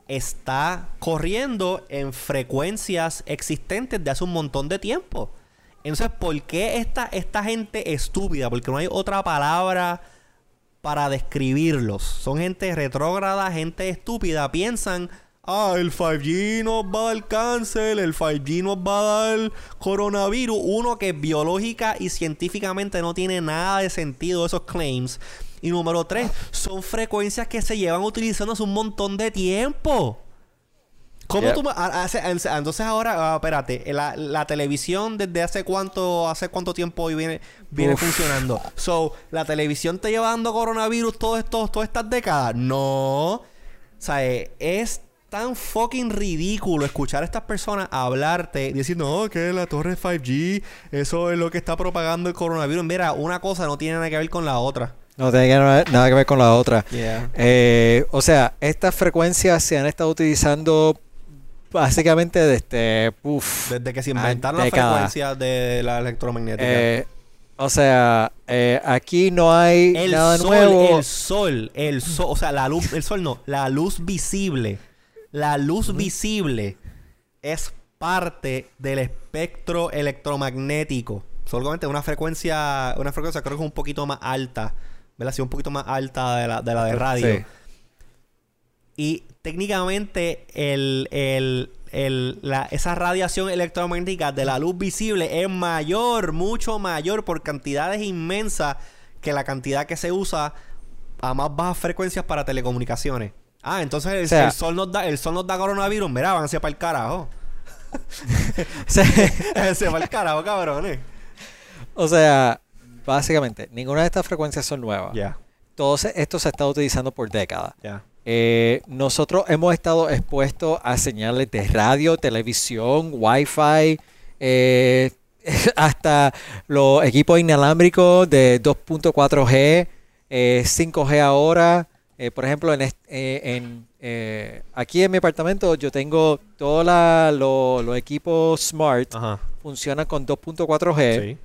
está corriendo en frecuencias existentes de hace un montón de tiempo. Entonces, ¿por qué esta, esta gente estúpida? Porque no hay otra palabra para describirlos. Son gente retrógrada, gente estúpida. Piensan, ah, el 5G nos va a dar cáncer, el 5G nos va a dar coronavirus. Uno que biológica y científicamente no tiene nada de sentido esos claims. Y número tres, son frecuencias que se llevan utilizando hace un montón de tiempo. ¿Cómo Yep. tú hace- entonces ahora, ah, espérate, la, la televisión desde hace cuánto, hace cuánto tiempo viene, viene Uf. funcionando? So, ¿la televisión te lleva dando coronavirus todos estos, todas estas décadas? No. O sea, eh, es tan fucking ridículo escuchar a estas personas hablarte diciendo, no, que la torre 5G, eso es lo que está propagando el coronavirus. Mira, una cosa no tiene nada que ver con la otra. No tiene que nada que ver con la otra. Yeah. Eh, o sea, estas frecuencias se han estado utilizando básicamente desde... uf, Desde que se inventaron las frecuencias de la electromagnética. Eh, o sea, eh, aquí no hay El nada sol, nuevo. el sol, el sol, o sea, la luz, el sol no, la luz visible, la luz visible es parte del espectro electromagnético. Solamente una frecuencia, una frecuencia creo que es un poquito más alta, ¿verdad? Sí, un poquito más alta de la de, la de radio. Sí. Y técnicamente el, el- el- la- esa radiación electromagnética de la luz visible es mayor, mucho mayor por cantidades inmensas que la cantidad que se usa a más bajas frecuencias para telecomunicaciones. Ah, entonces el, O sea- el sol nos da, el sol nos da coronavirus, mira, para el carajo. Se para el carajo, cabrones. o sea, básicamente, ninguna de estas frecuencias son nuevas. Ya, Todo se- esto se ha estado utilizando por décadas. ya. Eh, nosotros hemos estado expuestos a señales de radio, televisión, wifi, eh, hasta los equipos inalámbricos de 2.4G, eh, 5G ahora. Eh, por ejemplo, en, eh, en, eh, aquí en mi apartamento yo tengo todos lo- los equipos smart, Ajá. funcionan con 2.4G. Sí.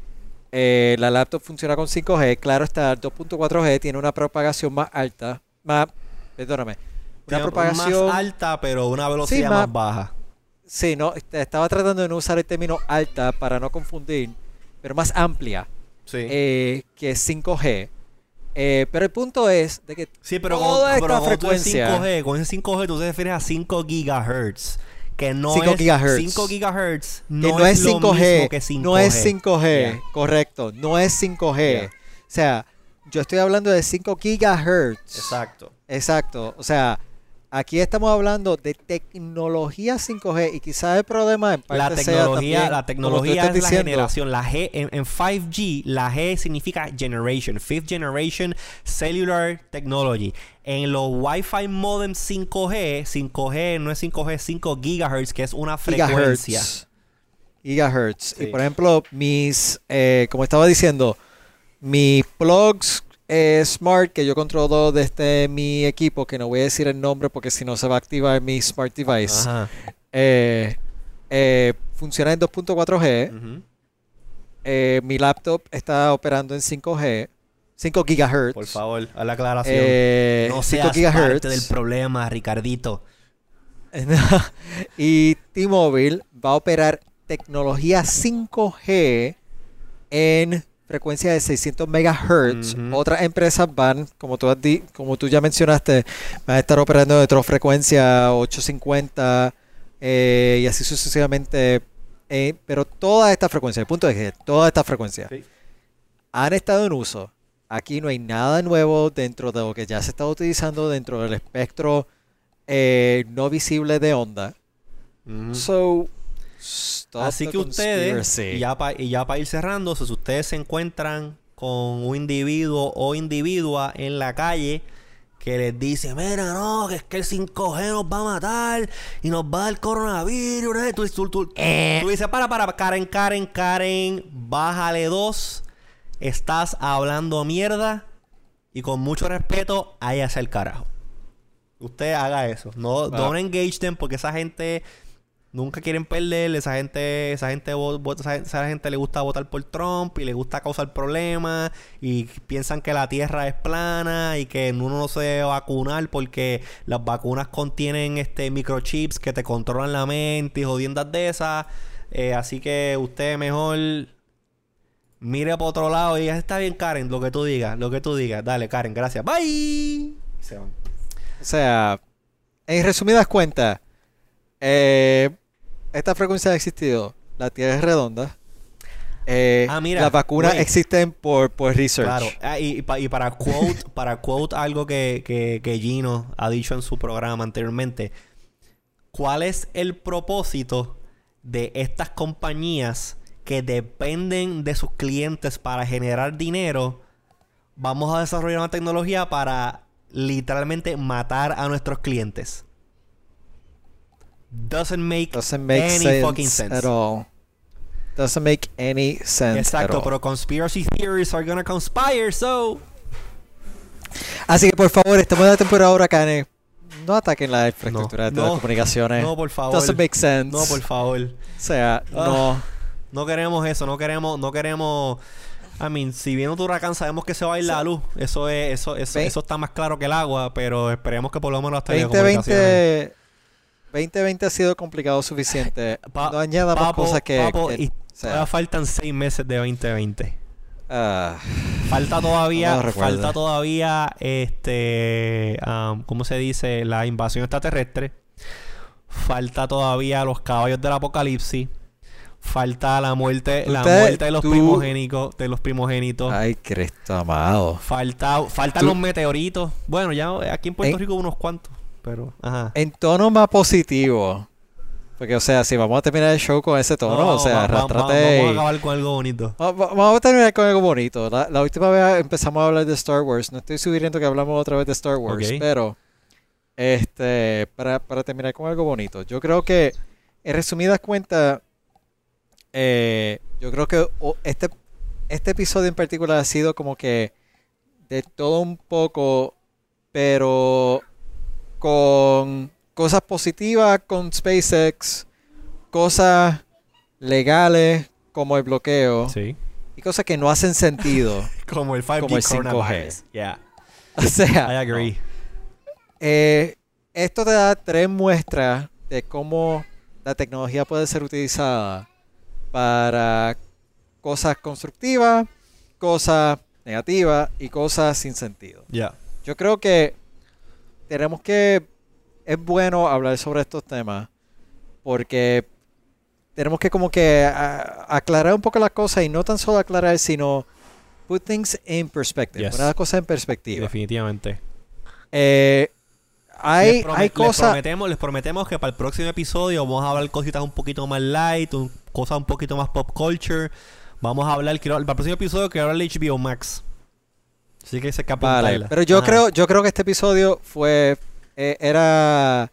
Eh, la laptop funciona con 5G. Claro está, el 2.4G tiene una propagación más alta. Más, perdóname. Una Tiene propagación. más alta, pero una velocidad más, más- baja. Sí, no, est- estaba tratando de no usar el término alta para no confundir, pero más amplia Sí. eh, que 5G. Eh, pero el punto es de que Sí, pero toda con, pero esta dices frecuencia 5G, con ese 5G tú te refieres a 5 gigahertz. Que no 5 es gigahertz. 5 gigahertz que no, no, es lo 5G, mismo que 5G. no es 5G, Yeah. correcto, no es 5G. Yeah. O sea, yo estoy hablando de 5 gigahertz. Exacto. Exacto. O sea, aquí estamos hablando de tecnología 5G y quizás el problema en parte La sea tecnología, también, la tecnología es la generación. La G, en, en 5G, la G significa generation. Fifth generation cellular technology. En los Wi-Fi modem 5G, 5G no es 5G, es 5 gigahertz, que es una frecuencia. Gigahertz. Gigahertz. Sí. Y por ejemplo, mis, eh, como estaba diciendo, mis plugs eh, Smart que yo controlo desde mi equipo, que no voy a decir el nombre porque si no se va a activar mi Smart Device, eh, eh, funciona en 2.4G. Ujú. Eh, mi laptop está operando en 5G, 5 GHz. Por favor, haz la aclaración. No 5 seas parte GHz. del problema, Ricardito. y T-Mobile va a operar tecnología 5G en frecuencia de 600 MHz. Otras empresas van, como tú, has di- como tú ya mencionaste, van a estar operando en otra frecuencia 850 eh, y así sucesivamente. Eh, pero toda esta frecuencia, el punto es que toda esta frecuencia Sí. han estado en uso. Aquí no hay nada nuevo dentro de lo que ya se está utilizando dentro del espectro eh, no visible de onda. Ujú. So, stop Así que ustedes, y ya para pa ir cerrando, si ustedes se encuentran con un individuo o individua en la calle que les dice, mira, no, que es que el 5G nos va a matar y nos va a dar coronavirus. ¿eh?". Tú, tú- tú- tú dices, para, para, Karen, Karen, Karen, bájale dos. Estás hablando mierda y con mucho respeto, háyase el carajo. Usted haga eso. No, Ah. don't engage them porque esa gente nunca quieren perder. Esa gente, esa gente, vo- vo- esa, gente le gusta votar por Trump y le gusta causar problemas y piensan que la tierra es plana y que uno no se debe vacunar porque las vacunas contienen este microchips que te controlan la mente y jodiendas de esas. Eh, así que usted mejor mire por otro lado y diga, está bien Karen, lo que tú digas, lo que tú digas. Dale Karen, gracias. Bye. Se van. O sea, en resumidas cuentas, eh, esta frecuencia ha existido. La Tierra es redonda. Eh, Ah, mira, las vacunas existen por, por research. Claro, Ah, y, y para quote, para quote algo que, que, que Gino ha dicho en su programa anteriormente, ¿cuál es el propósito de estas compañías que dependen de sus clientes para generar dinero? Vamos a desarrollar una tecnología para literalmente matar a nuestros clientes. Doesn't make, Doesn't make any sense, fucking sense. at all. Doesn't make any sense at Exacto, all. pero conspiracy theories are gonna conspire, so Así que por favor, estamos en la temporada de huracanes. No ataquen la infraestructura de no, telecomunicaciones. no, por favor. Doesn't make sense. No, por favor. O sea, Ah. no. No queremos eso, no queremos, no queremos. I mean, si viene un huracán, sabemos que se va a ir la luz. Eso es, eso, eso, eso está más claro que el agua, pero esperemos que por lo menos telecomunicaciones. 2020, 2020 ha sido complicado suficiente. Pa- no añadamos papo, cosas que. papo, que- y o sea, todavía faltan seis meses de 2020. ah, Falta todavía, No falta todavía, este, am, ¿cómo se dice? La invasión extraterrestre. Falta todavía los caballos del apocalipsis. Falta la muerte, la muerte de los tú- primogénicos, de los primogénitos. ay, Cristo amado. Falta, faltan Tú- los meteoritos. Bueno, ya aquí en Puerto En- Rico unos cuantos, pero ajá. En tono más positivo. Porque, o sea, si vamos a terminar el show con ese tono, No, o sea, va- va- va- arrastrate. Vamos a acabar con algo bonito. Va- va- Vamos a terminar con algo bonito. La, la última vez empezamos a hablar de Star Wars. No estoy sugiriendo que hablamos otra vez de Star Wars, pero este para, para terminar con algo bonito. Yo creo que, en resumidas cuentas, eh, yo creo que este, este episodio en particular ha sido como que de todo un poco, pero con cosas positivas con SpaceX, cosas legales como el bloqueo Sí. y cosas que no hacen sentido. Como el 5G Como el 5G. coronavirus. Yeah, o sea, I agree. eh, esto te da tres muestras de cómo la tecnología puede ser utilizada para cosas constructivas, cosas negativas y cosas sin sentido. Yeah. Yo creo que tenemos que es bueno hablar sobre estos temas porque tenemos que como que a- aclarar un poco las cosas y no tan solo aclarar, sino put things in perspective, Yes. poner las cosas en perspectiva. Definitivamente. Eh, hay, les, hay les cosas. prometemos, les prometemos que para el próximo episodio vamos a hablar cositas un poquito más light, un- cosas un poquito más pop culture. Vamos a hablar, quiero, para el próximo episodio quiero hablar de HBO Max. Así que se escapa Vale, pero yo creo, yo creo que este episodio fue, eh, era,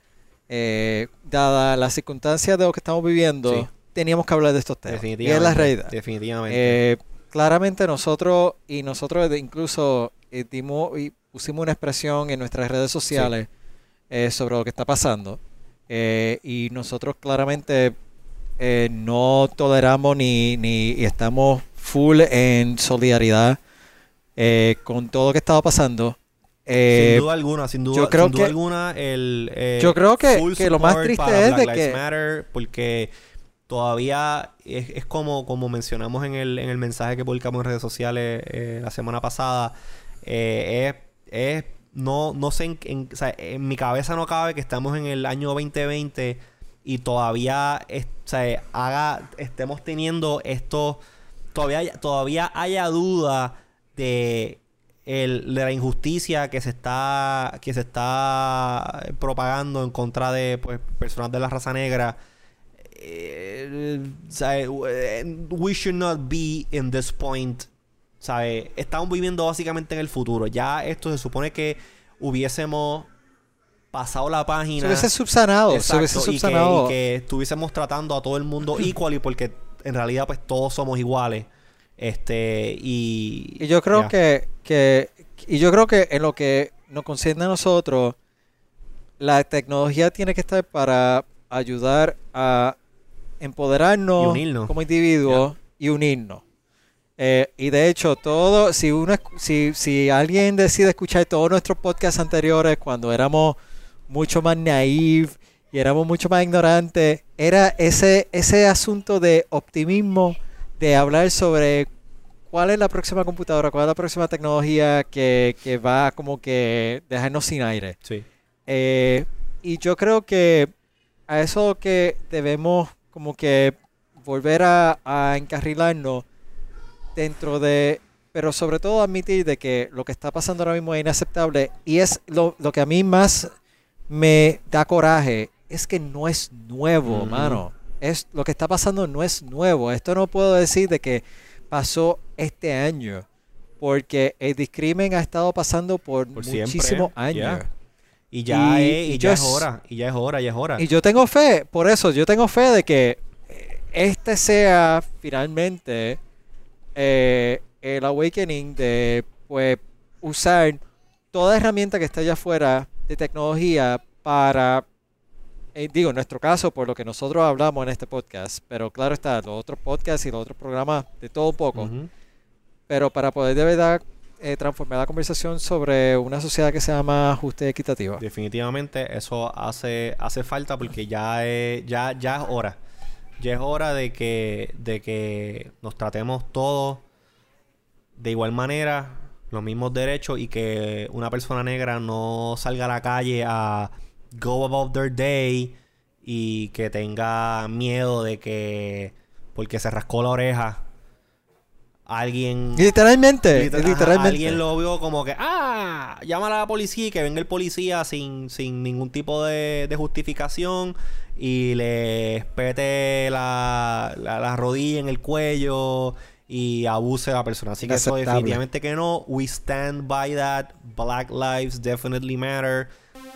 eh, dada las circunstancias de lo que estamos viviendo, Sí. teníamos que hablar de estos temas. Y Definitivamente. es la realidad. Definitivamente. Eh, claramente nosotros, y nosotros incluso eh, dimos y pusimos una expresión en nuestras redes sociales eh, sobre lo que está pasando. Eh, y nosotros claramente eh, no toleramos ni, ni y estamos full en solidaridad eh, con todo lo que estaba pasando. Eh, sin duda alguna, sin duda, yo creo sin duda que- alguna, el eh, yo creo que- que lo más triste para es de Black Lives que- Matter, porque todavía es, es como, como mencionamos en el, en el mensaje que publicamos en redes sociales eh, la semana pasada, eh, es, es- no, no sé, en, en- o sea, en mi cabeza no cabe que estamos en el año 2020 y todavía es- o sea, haga, estemos teniendo esto, todavía, todavía haya duda de, el- de la injusticia que se está que se está propagando en contra de pues, personas de la raza negra. Eh, eh, we should not be in this point. ¿sabe? Estamos viviendo básicamente en el futuro. Ya esto se supone que hubiésemos pasado la página. se hubiese subsanado, se Exacto, hubiese y que- subsanado. Y que, estuviésemos tratando a todo el mundo equally porque en realidad pues todos somos iguales. Este y Y yo creo que, que y yo creo que en lo que nos concierne a nosotros, la tecnología tiene que estar para ayudar a empoderarnos como individuos y unirnos. Eh, y de hecho, todo, si uno, si, si alguien decide escuchar todos nuestros podcasts anteriores cuando éramos mucho más naive y éramos mucho más ignorantes, era ese, ese asunto de optimismo, de hablar sobre cuál es la próxima computadora, cuál es la próxima tecnología que, que va como que dejarnos sin aire. Sí. Eh, y yo creo que a eso que debemos como que volver a, a encarrilarnos dentro de, pero sobre todo admitir de que lo que está pasando ahora mismo es inaceptable y es lo, lo que a mí más me da coraje, es que no es nuevo, Ujú. mano. Es, lo que está pasando no es nuevo. Esto no puedo decir de que pasó este año, porque el discrimen ha estado pasando por, muchísimos años. Y ya, Y- es, y y ya es es- hora. Y ya es hora, ya es hora. Y yo tengo fe, por eso, yo tengo fe de que eh, este sea finalmente eh, el awakening de pues usar toda herramienta que está allá afuera de tecnología para, eh, digo, en nuestro caso, por lo que nosotros hablamos en este podcast, pero claro está, los otros podcasts y los otros programas de todo un poco, pero para poder de verdad eh, transformar la conversación sobre una sociedad que sea más justa y equitativa. Definitivamente eso hace, hace falta porque ya es, ya, ya es hora. Ya es hora de que, de que nos tratemos todos de igual manera, los mismos derechos y que una persona negra no salga a la calle a go about their day y que tenga miedo de que porque se rascó la oreja alguien Literalmente, ajá, literalmente. alguien lo vio como que, ah, llámala a la policía y que venga el policía sin, sin ningún tipo de, de justificación y le espete la, la, la rodilla en el cuello y abuse a la persona. Así que eso definitivamente que no. We stand by that. Black lives definitely matter.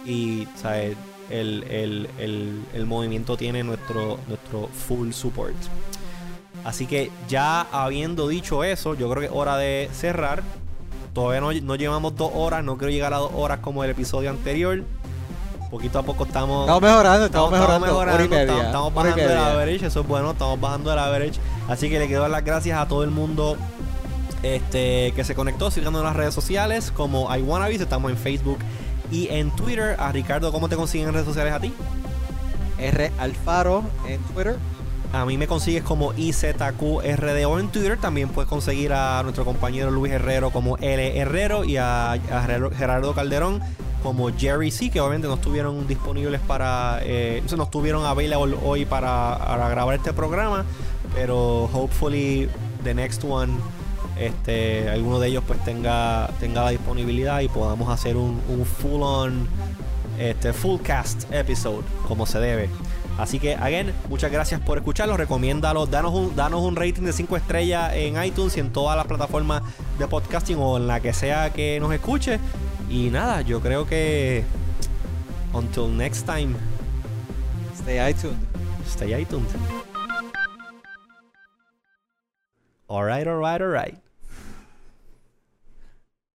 Y, ¿sabes? El, el, el, el movimiento tiene nuestro, nuestro full support. Así que ya habiendo dicho eso, yo creo que es hora de cerrar. Todavía no, no llevamos dos horas, no quiero llegar a dos horas como el episodio anterior. Poquito a poco estamos... Estamos mejorando, estamos, mejorando. Media. estamos, bajando el average, eso es bueno, estamos bajando el average. Así que le quiero dar las gracias a todo el mundo este, que se conectó, siguiendo en las redes sociales como iWannabes, estamos en Facebook y en Twitter. A Ricardo, ¿cómo te consiguen en redes sociales a ti? R Alfaro en Twitter. A mí me consigues como IZQRDO en Twitter. También puedes conseguir a nuestro compañero Luis Herrero como L Herrero y a, a Gerardo- Calderón como Jerry C, que obviamente no estuvieron disponibles para. Eh, no estuvieron available hoy para, para grabar este programa. Pero hopefully the next one. Este, alguno de ellos pues tenga, tenga la disponibilidad y podamos hacer un, un full on este full cast episode como se debe. Así que, again, muchas gracias por escucharlo. Recomiéndalo. Danos un, danos un rating de 5 estrellas en iTunes y en todas las plataformas de podcasting o en la que sea que nos escuche. Y nada, yo creo que. Until next time, Stay iTunes. stay iTunes. Alright, alright, alright.